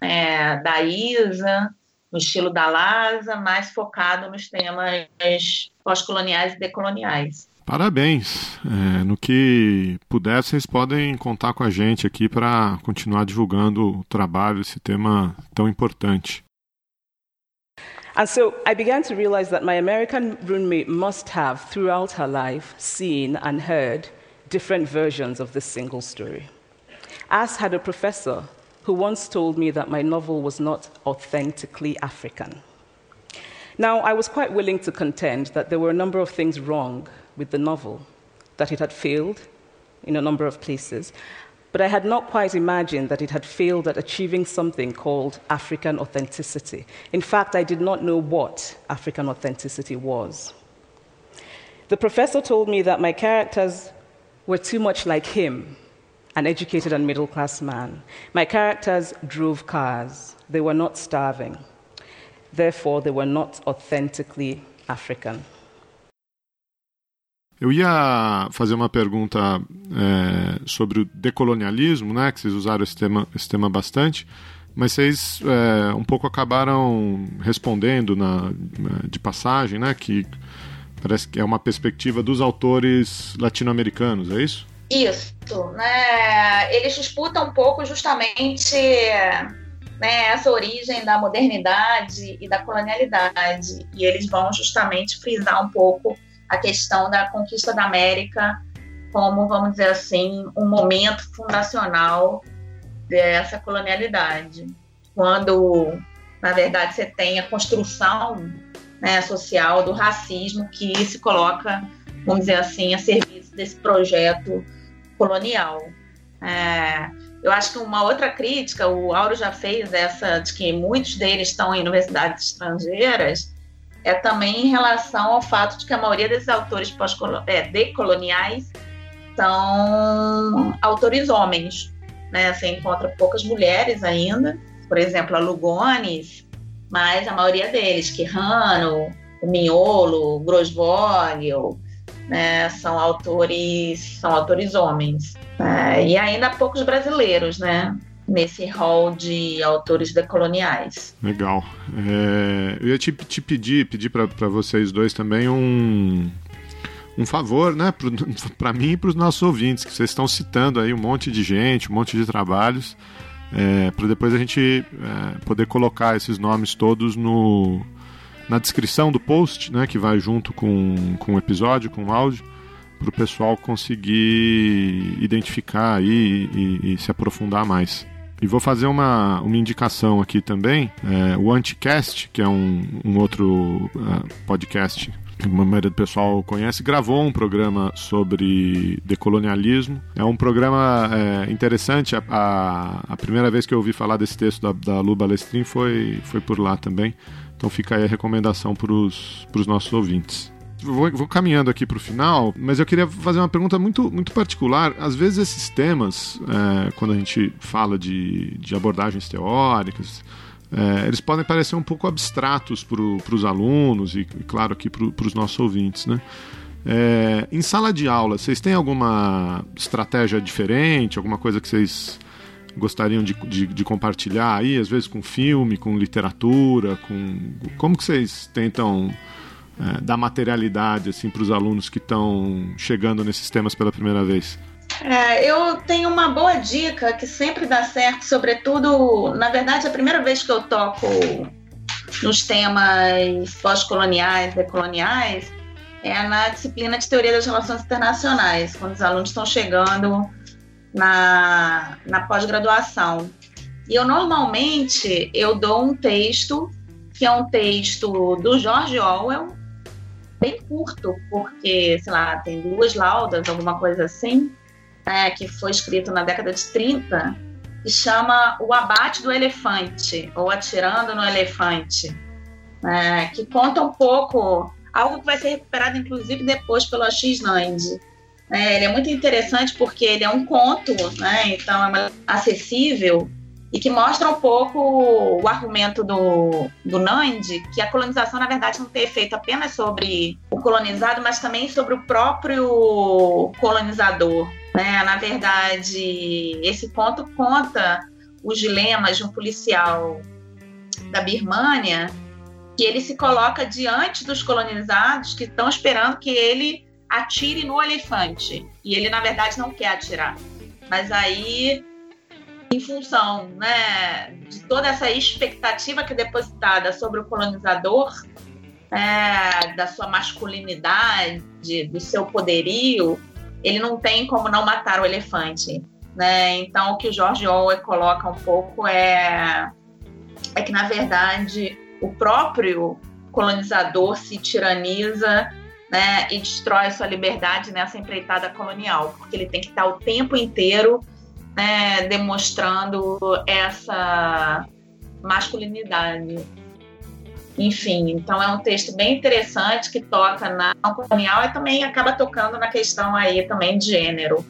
é, da ISA, no estilo da LASA, mais focado nos temas pós-coloniais e decoloniais. Parabéns. É, no que puder, vocês podem contar com a gente aqui para continuar divulgando o trabalho, esse tema tão importante. And so I began to realize that my American roommate must have, throughout her life, seen and heard different versions of this single story. As had a professor who once told me that my novel was not authentically African. Now, I was quite willing to contend that there were a number of things wrong with the novel, that it had failed in a number of places, but I had not quite imagined that it had failed at achieving something called African authenticity. In fact, I did not know what African authenticity was. The professor told me that my characters were too much like him, an educated and middle class man. My characters drove cars, they were not starving. Therefore, they were not authentically African. Eu ia fazer uma pergunta é, sobre o decolonialismo, né? Que vocês usaram esse tema, esse tema bastante, mas vocês é, um pouco acabaram respondendo na, de passagem, né? Que parece que é uma perspectiva dos autores latino-americanos, é isso? Isso, né? Eles disputam um pouco justamente né, essa origem da modernidade e da colonialidade, e eles vão justamente frisar um pouco a questão da conquista da América como, vamos dizer assim, um momento fundacional dessa colonialidade. Quando, na verdade, você tem a construção né, social do racismo que se coloca, vamos dizer assim, a serviço desse projeto colonial. É, eu acho que uma outra crítica, o Auro já fez essa, de que muitos deles estão em universidades estrangeiras, é também em relação ao fato de que a maioria desses autores é, decoloniais são autores homens. Né? Você encontra poucas mulheres ainda, por exemplo, a Lugones, mas a maioria deles, Quirrano, o Miolo, o Grosvogel, né? são autores são autores homens. É, e ainda poucos brasileiros, né? Nesse rol de autores decoloniais. Legal. É, eu ia te, te pedir, pedir para vocês dois também um, um favor, né, para [laughs] mim e para os nossos ouvintes, que vocês estão citando aí um monte de gente, um monte de trabalhos, é, para depois a gente é, poder colocar esses nomes todos no, na descrição do post, né, que vai junto com, com o episódio, com o áudio, para o pessoal conseguir identificar aí e, e, e se aprofundar mais. E vou fazer uma, uma indicação aqui também. É, o Anticast, que é um, um outro uh, podcast que a maioria do pessoal conhece, gravou um programa sobre decolonialismo. É um programa é, interessante. A, a, a, primeira vez que eu ouvi falar desse texto da, da Lu Balestrin foi, foi por lá também. Então fica aí a recomendação para os nossos ouvintes vou, vou caminhando aqui para o final, mas eu queria fazer uma pergunta muito, muito particular. Às vezes esses temas, é, quando a gente fala de, de abordagens teóricas, é, eles podem parecer um pouco abstratos para os alunos e, claro, aqui para os nossos ouvintes, né? É, em sala de aula, vocês têm alguma estratégia diferente, alguma coisa que vocês gostariam de, de, de, compartilhar aí, às vezes com filme, com literatura, com como que vocês tentam é, dar materialidade assim para os alunos que estão chegando nesses temas pela primeira vez? É, eu tenho uma boa dica que sempre dá certo, sobretudo, na verdade, a primeira vez que eu toco nos temas pós-coloniais, decoloniais, é na disciplina de Teoria das Relações Internacionais, quando os alunos estão chegando na, na pós-graduação. E eu normalmente eu dou um texto que é um texto do George Orwell, bem curto, porque, sei lá, tem duas laudas, alguma coisa assim, né, que foi escrito na década de 30, que chama O Abate do Elefante, ou Atirando no Elefante, né, que conta um pouco, algo que vai ser recuperado, inclusive, depois pelo X Nand. É, ele é muito interessante porque ele é um conto, né, então é acessível e que mostra um pouco o argumento do, do Nandi, que a colonização, na verdade, não tem efeito apenas sobre o colonizado, mas também sobre o próprio colonizador. Né? Na verdade, esse conto conta os dilemas de um policial da Birmânia, que ele se coloca diante dos colonizados que estão esperando que ele atire no elefante. E ele, na verdade, não quer atirar. Mas aí em função né, de toda essa expectativa que é depositada sobre o colonizador, é, da sua masculinidade, do seu poderio, ele não tem como não matar o elefante. Né? Então, o que o George Orwell coloca um pouco é, é que, na verdade, o próprio colonizador se tiraniza né, e destrói sua liberdade nessa empreitada colonial, porque ele tem que estar o tempo inteiro né, demonstrando essa masculinidade. Enfim, então é um texto bem interessante que toca na colonial e também acaba tocando na questão aí também de gênero.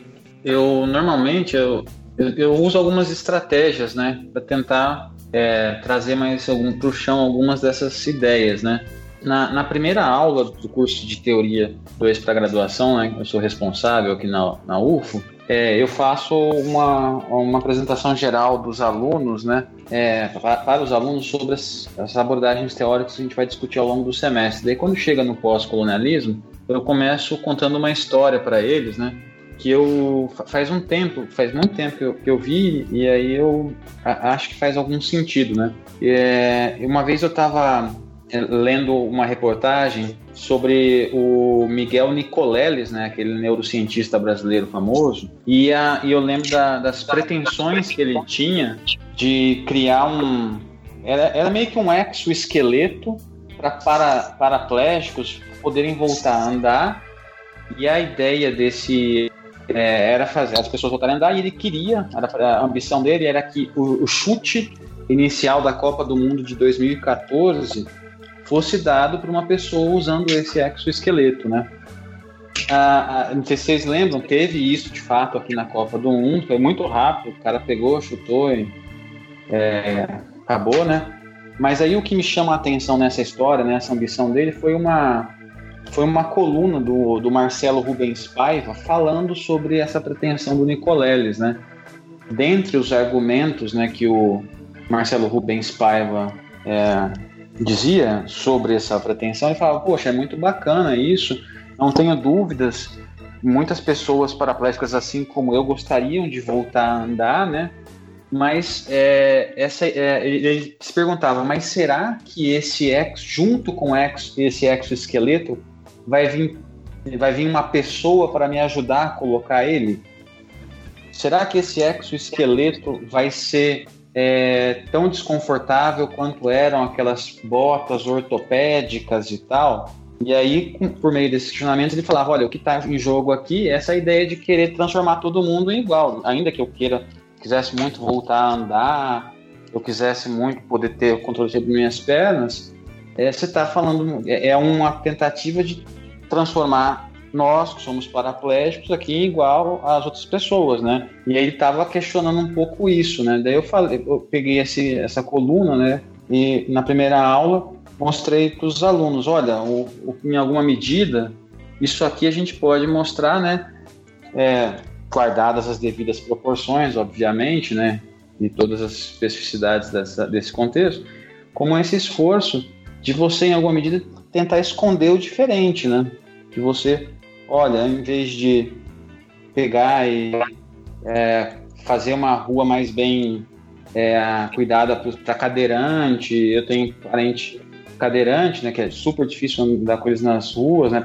Eu normalmente eu, eu, eu uso algumas estratégias, né, para tentar é, trazer mais para o chão algumas dessas ideias, né. Na, na, primeira aula do curso de teoria 2 para graduação, né, eu sou responsável aqui na, na UFO, é, eu faço uma, uma apresentação geral dos alunos, né, é, para, para, os alunos sobre as, as, abordagens teóricas que a gente vai discutir ao longo do semestre. Daí, quando chega no pós-colonialismo, eu começo contando uma história para eles, né, que eu faz um tempo, faz muito tempo que eu, que eu vi e aí eu a, acho que faz algum sentido, né? É, uma vez eu estava lendo uma reportagem sobre o Miguel Nicoleles, né, aquele neurocientista brasileiro famoso, e, a, e eu lembro da, das pretensões que ele tinha de criar um. Era, era meio que um exoesqueleto para para paraplégicos poderem voltar a andar, e a ideia desse é, era fazer as pessoas voltarem a andar, e ele queria, a ambição dele era que o, o chute inicial da Copa do Mundo de 2014 fosse dado para uma pessoa usando esse exoesqueleto, né? Ah, ah, não sei se vocês lembram, teve isso de fato aqui na Copa do Mundo, foi muito rápido, o cara pegou, chutou e é, acabou, né? Mas aí o que me chama a atenção nessa história, nessa ambição dele, foi uma, foi uma coluna do, do Marcelo Rubens Paiva falando sobre essa pretensão do Nicoleles, né? Dentre os argumentos né, que o Marcelo Rubens Paiva é, dizia sobre essa pretensão, ele falava, poxa, é muito bacana isso, não tenho dúvidas, muitas pessoas paraplégicas assim como eu gostariam de voltar a andar, né? Mas é, essa, é, ele se perguntava, mas será que esse ex, junto com ex, esse exoesqueleto, vai vir, vai vir uma pessoa para me ajudar a colocar ele? Será que esse exoesqueleto vai ser é, tão desconfortável quanto eram aquelas botas ortopédicas e tal. E aí, por meio desse questionamento, ele falava: olha, o que está em jogo aqui é essa ideia de querer transformar todo mundo em igual. Ainda que eu queira, quisesse muito voltar a andar, eu quisesse muito poder ter o controle sobre minhas pernas, é, você está falando, é, é uma tentativa de transformar nós que somos paraplégicos aqui igual às outras pessoas, né? E aí ele estava questionando um pouco isso, né? Daí eu falei, eu peguei esse, essa coluna, né? E na primeira aula mostrei para os alunos, olha, o, o, em alguma medida isso aqui a gente pode mostrar, né? É, guardadas as devidas proporções, obviamente, né? E todas as especificidades dessa, desse contexto, como esse esforço de você, em alguma medida, tentar esconder o diferente, né? Que você olha, em vez de pegar e é, fazer uma rua mais bem é, cuidada para cadeirante, eu tenho parente cadeirante, né, que é super difícil andar com eles nas ruas, né,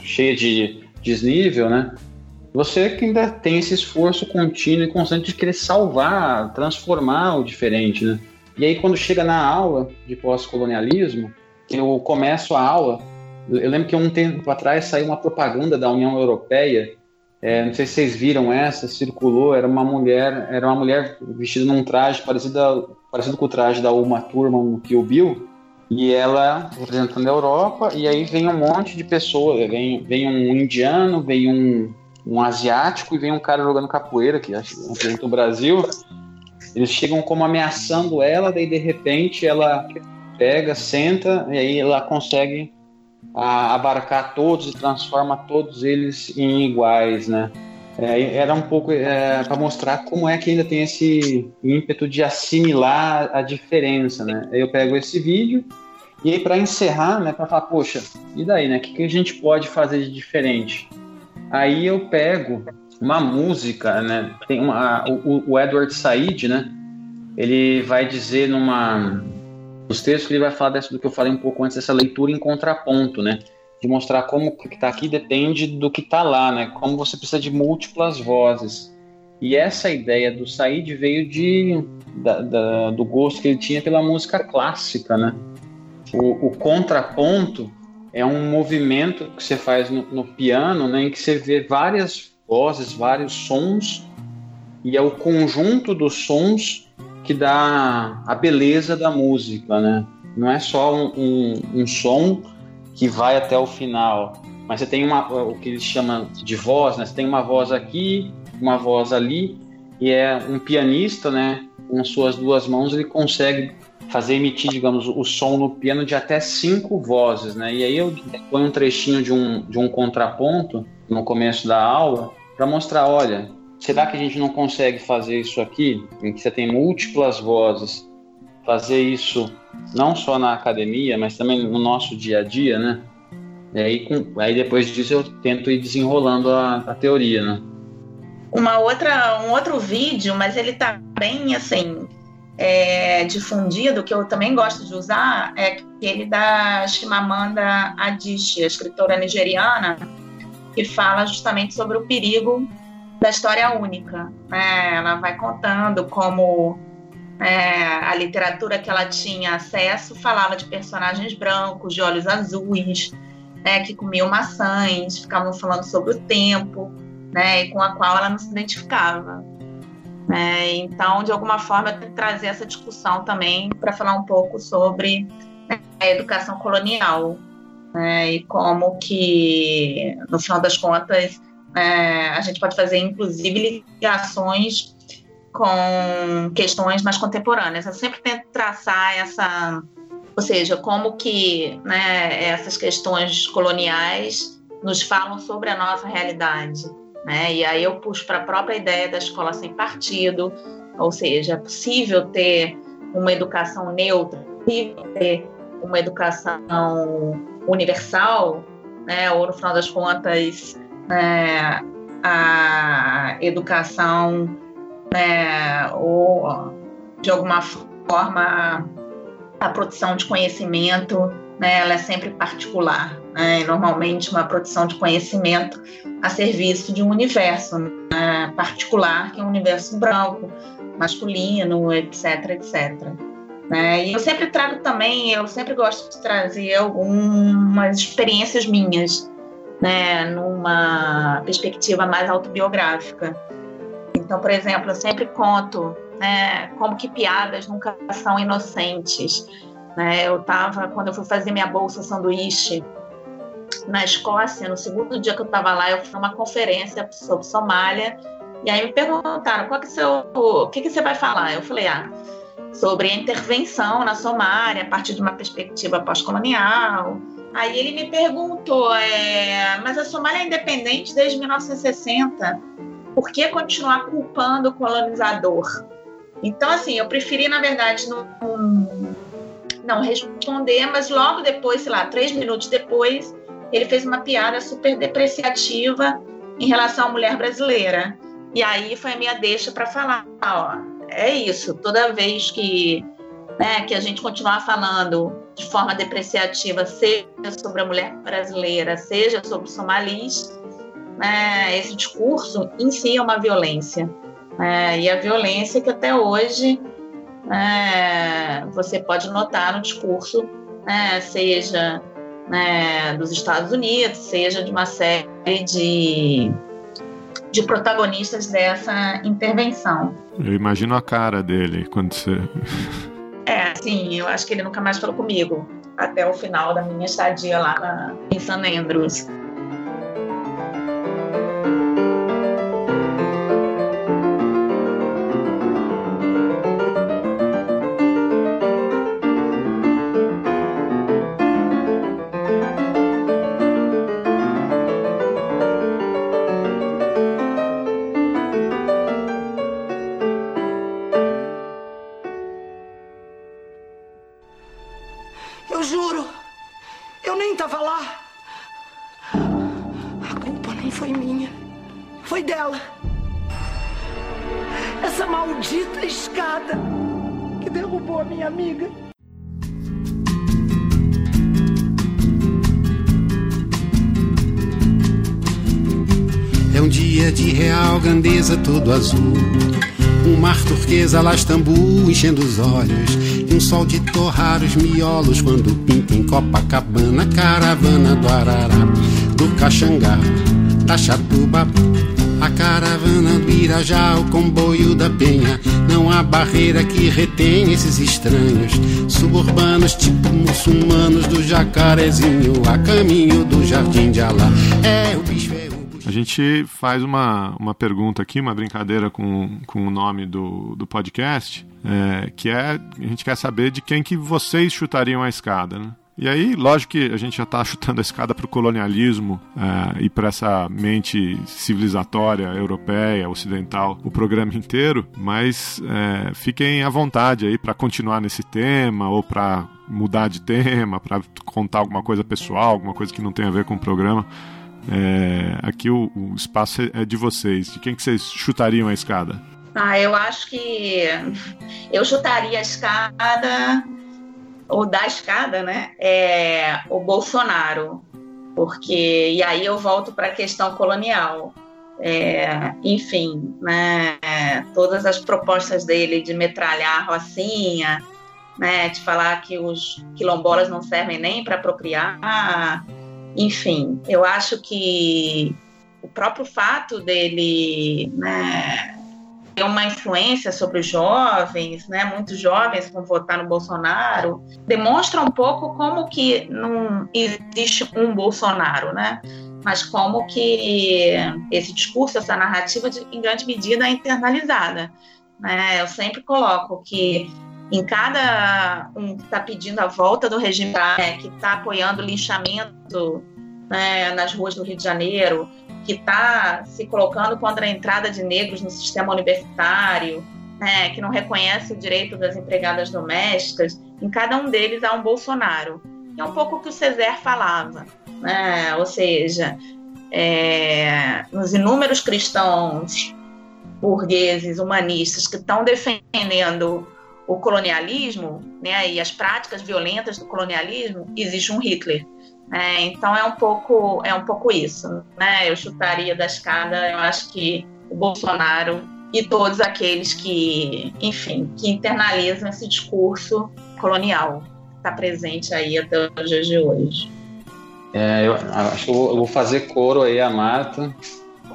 cheia de desnível, né, você que ainda tem esse esforço contínuo e constante de querer salvar, transformar o diferente, né. E aí quando chega na aula de pós-colonialismo, eu começo a aula eu lembro que um tempo atrás saiu uma propaganda da União Europeia. É, não sei se vocês viram essa, circulou. Era uma mulher, era uma mulher vestida num traje parecido, parecido com o traje da Uma Turma no Kill Bill. E ela representando a Europa, e aí vem um monte de pessoas. Vem, vem um indiano, vem um, um asiático e vem um cara jogando capoeira, que representa o Brasil. Eles chegam como ameaçando ela, daí de repente ela pega, senta, e aí ela consegue a abarcar todos e transforma todos eles em iguais, né? É, era um pouco é, para mostrar como é que ainda tem esse ímpeto de assimilar a diferença, né? Eu pego esse vídeo e aí para encerrar, né, para falar, poxa, e daí, né? O que, que a gente pode fazer de diferente? Aí eu pego uma música, né? Tem uma, o, o Edward Said, né? Ele vai dizer numa os textos que ele vai falar dessa, do que eu falei um pouco antes, dessa leitura em contraponto, né? De mostrar como o que está aqui depende do que está lá, né? Como você precisa de múltiplas vozes. E essa ideia do Said veio de, da, da, do gosto que ele tinha pela música clássica, né? O, o contraponto é um movimento que você faz no, no, piano, né? Em que você vê várias vozes, vários sons, e é o conjunto dos sons que dá a beleza da música, né? não é só um, um, um som que vai até o final, mas você tem uma, o que eles chamam de voz, né? Você tem uma voz aqui, uma voz ali, e é um pianista, né? Com suas duas mãos ele consegue fazer emitir, digamos, o som no piano de até cinco vozes, né? E aí eu ponho um trechinho de um, de um contraponto no começo da aula para mostrar, olha, será que a gente não consegue fazer isso aqui, em que você tem múltiplas vozes, fazer isso não só na academia, mas também no nosso dia a dia, né? E aí, com, aí depois disso eu tento ir desenrolando a, a teoria, né? Uma outra, um outro vídeo, mas ele tá bem assim é, difundido, que eu também gosto de usar, é aquele da Chimamanda Adichie, a escritora nigeriana, que fala justamente sobre o perigo da história única. Né? Ela vai contando como é, a literatura que ela tinha acesso falava de personagens brancos, de olhos azuis, né, que comiam maçãs, ficavam falando sobre o tempo, né, e com a qual ela não se identificava. Né? Então, de alguma forma, eu tenho que trazer essa discussão também para falar um pouco sobre né, a educação colonial né? e como que, no final das contas, é, a gente pode fazer, inclusive, ligações com questões mais contemporâneas. Eu sempre tento traçar essa, ou seja, como que né, essas questões coloniais nos falam sobre a nossa realidade. Né? E aí eu puxo para a própria ideia da escola sem partido, ou seja, é possível ter uma educação neutra, é possível ter uma educação universal, né? ou no final das contas, né, a educação, né, ou de alguma forma a produção de conhecimento né, ela é sempre particular, né, e normalmente uma produção de conhecimento a serviço de um universo né, particular, que é um universo branco, masculino, etc, etc. Né? E eu sempre trago também, eu sempre gosto de trazer algumas experiências minhas, né, numa perspectiva mais autobiográfica. Então, por exemplo, eu sempre conto né, como que piadas nunca são inocentes, né? Eu estava, quando eu fui fazer minha bolsa sanduíche na Escócia, no segundo dia que eu estava lá, eu fui numa conferência sobre Somália, e aí me perguntaram, qual que é seu, o que, que você vai falar? Eu falei, ah, sobre a intervenção na Somália, a partir de uma perspectiva pós-colonial. Aí ele me perguntou, é, mas a Somália é independente desde 1960, por que continuar culpando o colonizador? Então, assim, eu preferi, na verdade, não, não responder, mas logo depois, sei lá, três minutos depois, ele fez uma piada super depreciativa em relação à mulher brasileira. E aí foi a minha deixa para falar, ó, é isso, toda vez que, né, que a gente continuar falando de forma depreciativa, seja sobre a mulher brasileira, seja sobre somalis, né, esse discurso em si é uma violência. Né, e a violência que até hoje né, você pode notar no discurso, né, seja né, dos Estados Unidos, seja de uma série de, de protagonistas dessa intervenção. Eu imagino a cara dele quando você. É, sim, eu acho que ele nunca mais falou comigo até o final da minha estadia lá na, em San Andrews. Azul. Um mar turquesa lá Istambul enchendo os olhos. E um sol de torrar os miolos quando pinta em Copacabana. Caravana do Arará, do Caxangá, da Chatuba, A caravana do Irajá, o comboio da Penha. Não há barreira que retém esses estranhos. Suburbanos, tipo muçulmanos do jacarezinho, a caminho do jardim de Alá. É o gente faz uma, uma pergunta aqui, uma brincadeira com, com o nome do, do podcast, é, que é a gente quer saber de quem que vocês chutariam a escada, né? E aí, lógico que a gente já está [laughs] chutando a escada para o colonialismo é, e para essa mente civilizatória europeia, ocidental, o programa inteiro, mas é, fiquem à vontade aí para continuar nesse tema ou para mudar de tema, para contar alguma coisa pessoal, alguma coisa que não tem a ver com o programa. É, aqui o, o, espaço é de vocês. De quem que vocês chutariam a escada? Ah, eu acho que eu chutaria a escada ou da escada, né? É o Bolsonaro, porque e aí eu volto para a questão colonial. É, enfim, né, todas as propostas dele de metralhar a Rocinha, né, de falar que os quilombolas não servem nem para apropriar, enfim, eu acho que o próprio fato dele né, ter uma influência sobre os jovens, né, muitos jovens vão votar no Bolsonaro, demonstra um pouco como que não existe um Bolsonaro, né? mas como que esse discurso, essa narrativa, em grande medida, é internalizada. Né? Eu sempre coloco que em cada um que está pedindo a volta do regime, né, que está apoiando o linchamento né, nas ruas do Rio de Janeiro, que está se colocando contra a entrada de negros no sistema universitário, né, que não reconhece o direito das empregadas domésticas, em cada um deles há um Bolsonaro. É um pouco o que o César falava, né? ou seja, é, nos inúmeros cristãos burgueses, humanistas que estão defendendo o colonialismo né, e as práticas violentas do colonialismo, existe um Hitler. É, então é um pouco é um pouco isso, né? Eu chutaria da escada. Eu acho que o Bolsonaro e todos aqueles que, enfim, que internalizam esse discurso colonial está presente aí até os dias de hoje. É, eu acho que eu vou fazer coro aí a Marta,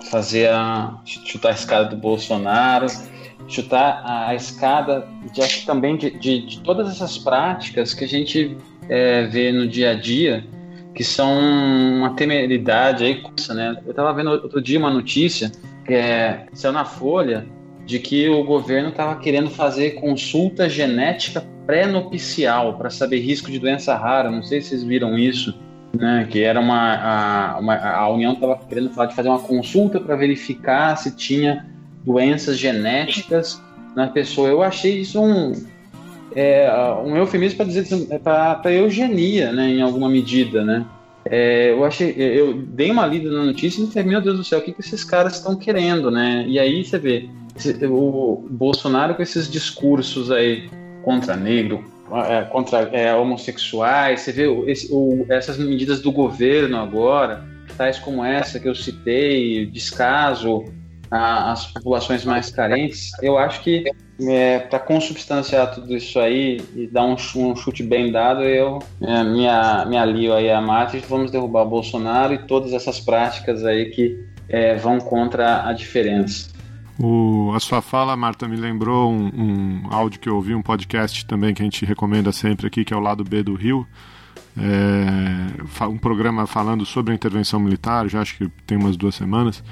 fazer a chutar a escada do Bolsonaro, chutar a, escada de, acho, também de, de, de, todas essas práticas que a gente é, vê no dia a dia, que são uma temeridade aí, né? Eu estava vendo outro dia uma notícia que é, saiu na Folha de que o governo estava querendo fazer consulta genética pré-nupcial para saber risco de doença rara. Não sei se vocês viram isso. Né, que era uma a, uma, a União estava querendo falar de fazer uma consulta para verificar se tinha doenças genéticas na pessoa. Eu achei isso um, é, um eufemismo para dizer para eugenia, né, em alguma medida, né? É, eu achei, eu dei uma lida na notícia e falei, meu Deus do céu, o que, que esses caras estão querendo, né? E aí você vê o Bolsonaro com esses discursos aí contra negro, é, contra é, homossexuais, você vê esse, o, essas medidas do governo agora, tais como essa que eu citei, descaso às populações mais carentes, eu acho que é, para consubstanciar tudo isso aí e dar um, um chute bem dado, eu é, me, me alio aí a Matis, vamos derrubar o Bolsonaro e todas essas práticas aí que é, vão contra a diferença. O, a sua fala, Marta, me lembrou um, um, áudio que eu ouvi, um podcast também que a gente recomenda sempre aqui, que é o Lado B do Rio. É, um programa falando sobre a intervenção militar, já acho que tem umas duas semanas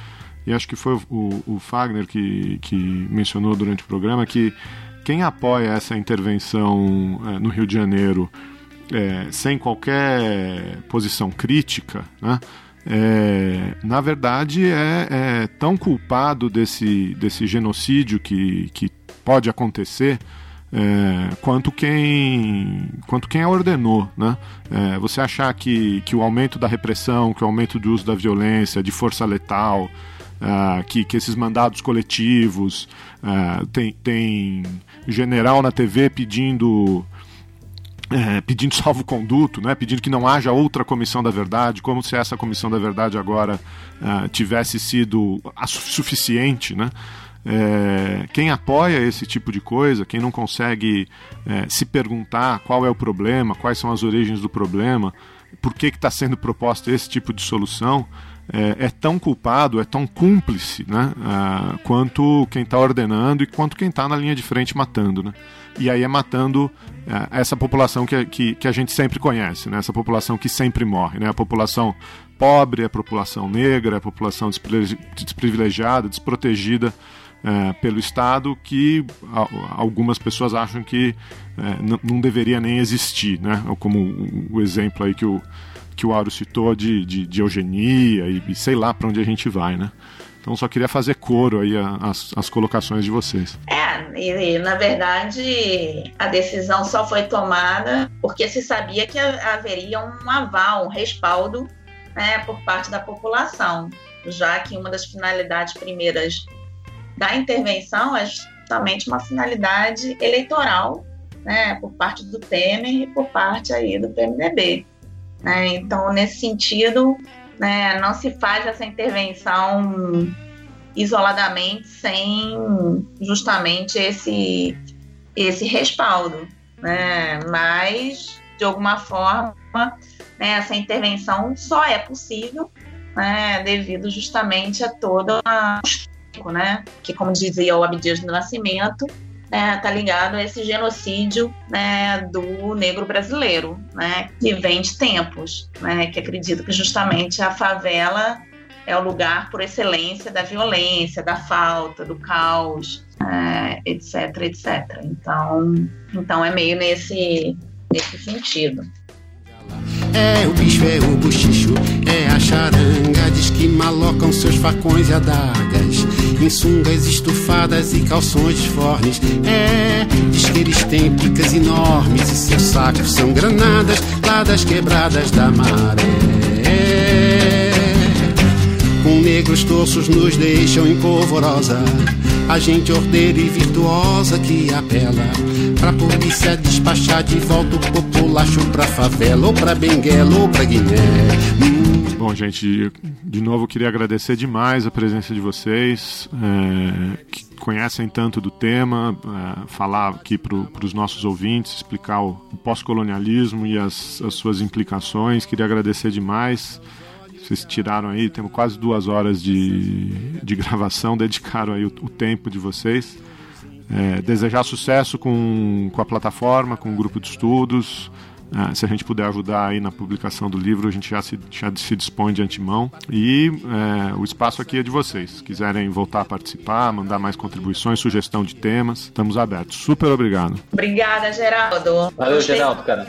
e acho que foi o, o Fagner que, que mencionou durante o programa que quem apoia essa intervenção é, no Rio de Janeiro é, sem qualquer posição crítica, né, é, na verdade é, é, tão culpado desse, desse genocídio que, que pode acontecer é, quanto quem quanto quem ordenou, né? É, você achar que, que o aumento da repressão, que o aumento do uso da violência, de força letal, uh, que, que esses mandados coletivos, uh, tem, tem general na TV pedindo. É, pedindo [laughs] salvo-conduto, né, pedindo que não haja outra comissão da verdade, como se essa comissão da verdade agora uh, tivesse sido suficiente. Né? É, quem apoia esse tipo de coisa, quem não consegue é, se perguntar qual é o problema, quais são as origens do problema, por que está sendo proposto esse tipo de solução, é, é tão culpado, é tão cúmplice, né? Uh, quanto quem está ordenando e quanto quem está na linha de frente matando, né? E aí é matando uh, essa população que, que, que, a gente sempre conhece, né? Essa população que sempre morre, né? A população pobre, a população negra, a população desprivilegiada, desprotegida uh, pelo Estado, que algumas pessoas acham que não deveria nem existir, né? Como o exemplo aí que o que o Auro citou de, de, de eugenia e, e, sei lá para onde a gente vai, né? Então só queria fazer coro aí as, as colocações de vocês. É, e, na verdade a decisão só foi tomada porque se sabia que haveria um aval, um respaldo né, por parte da população, já que uma das finalidades primeiras da intervenção é justamente uma finalidade eleitoral, né, por parte do Temer e por parte aí do PMDB. Né? Então, nesse sentido, né, não se faz essa intervenção isoladamente sem justamente esse, esse respaldo. Né? Mas, de alguma forma, né, essa intervenção só é possível né, devido justamente a todo a né, que, como dizia o Abdias do Nascimento, né, tá ligado a esse genocídio né, do negro brasileiro, né, que vem de tempos, né, que acredito que justamente a favela é o lugar por excelência da violência, da falta, do caos, é, etc, etc. Então, então é meio nesse, nesse sentido. É o bicho, é o bochicho, é a charanga. Diz que malocam seus facões e Em sungas estufadas e calções disformes. É, diz que eles têm picas enormes. E seus sacos são granadas lá das quebradas da maré. Com negros torços nos deixam em polvorosa. A gente ordeira e virtuosa que apela Pra polícia despachar de volta o populacho pra favela Ou pra Benguela ou pra Guiné. Bom, gente, de novo queria agradecer demais a presença de vocês é, que conhecem tanto do tema, é, falar aqui para os nossos ouvintes, explicar o, o pós-colonialismo e as, as suas implicações. Queria agradecer demais. Vocês tiraram aí, temos quase duas horas de, de gravação, [laughs] dedicaram aí o, o tempo de vocês. É, desejar sucesso com, com a plataforma, com o grupo de estudos. Ah, se a gente puder ajudar aí na publicação do livro, a gente já se, já se dispõe de antemão. E é, o espaço aqui é de vocês. Se quiserem voltar a participar, mandar mais contribuições, sugestão de temas, estamos abertos. Super obrigado. Obrigada, Geraldo. Valeu, Geraldo, cara.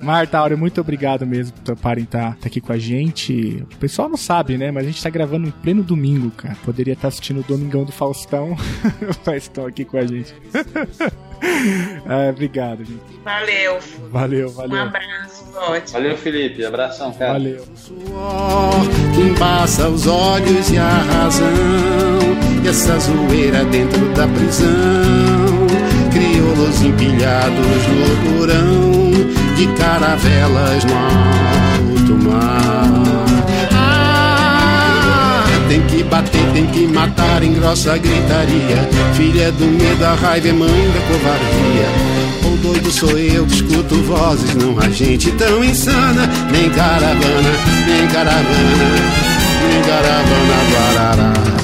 Marta, Áurea, muito obrigado mesmo por toparem estar tá, tá aqui com a gente. O pessoal não sabe, né? Mas a gente tá gravando em pleno domingo, cara. Poderia estar tá assistindo o Domingão do Faustão, [laughs] mas estão aqui com a gente. [laughs] [laughs] ah, obrigado, gente. Valeu. Valeu, valeu. Um abraço, ótimo. Valeu, Felipe. Abração, cara. Valeu. Suor que embaça os olhos e a razão. E essa zoeira dentro da prisão. Crioulos empilhados no porão. De caravelas no alto mar. Bater, tem que matar em grossa gritaria. Filha do medo, a raiva é mãe da covardia. Ou doido sou eu que escuto vozes, não há gente tão insana. Nem caravana, nem caravana, nem caravana guarará.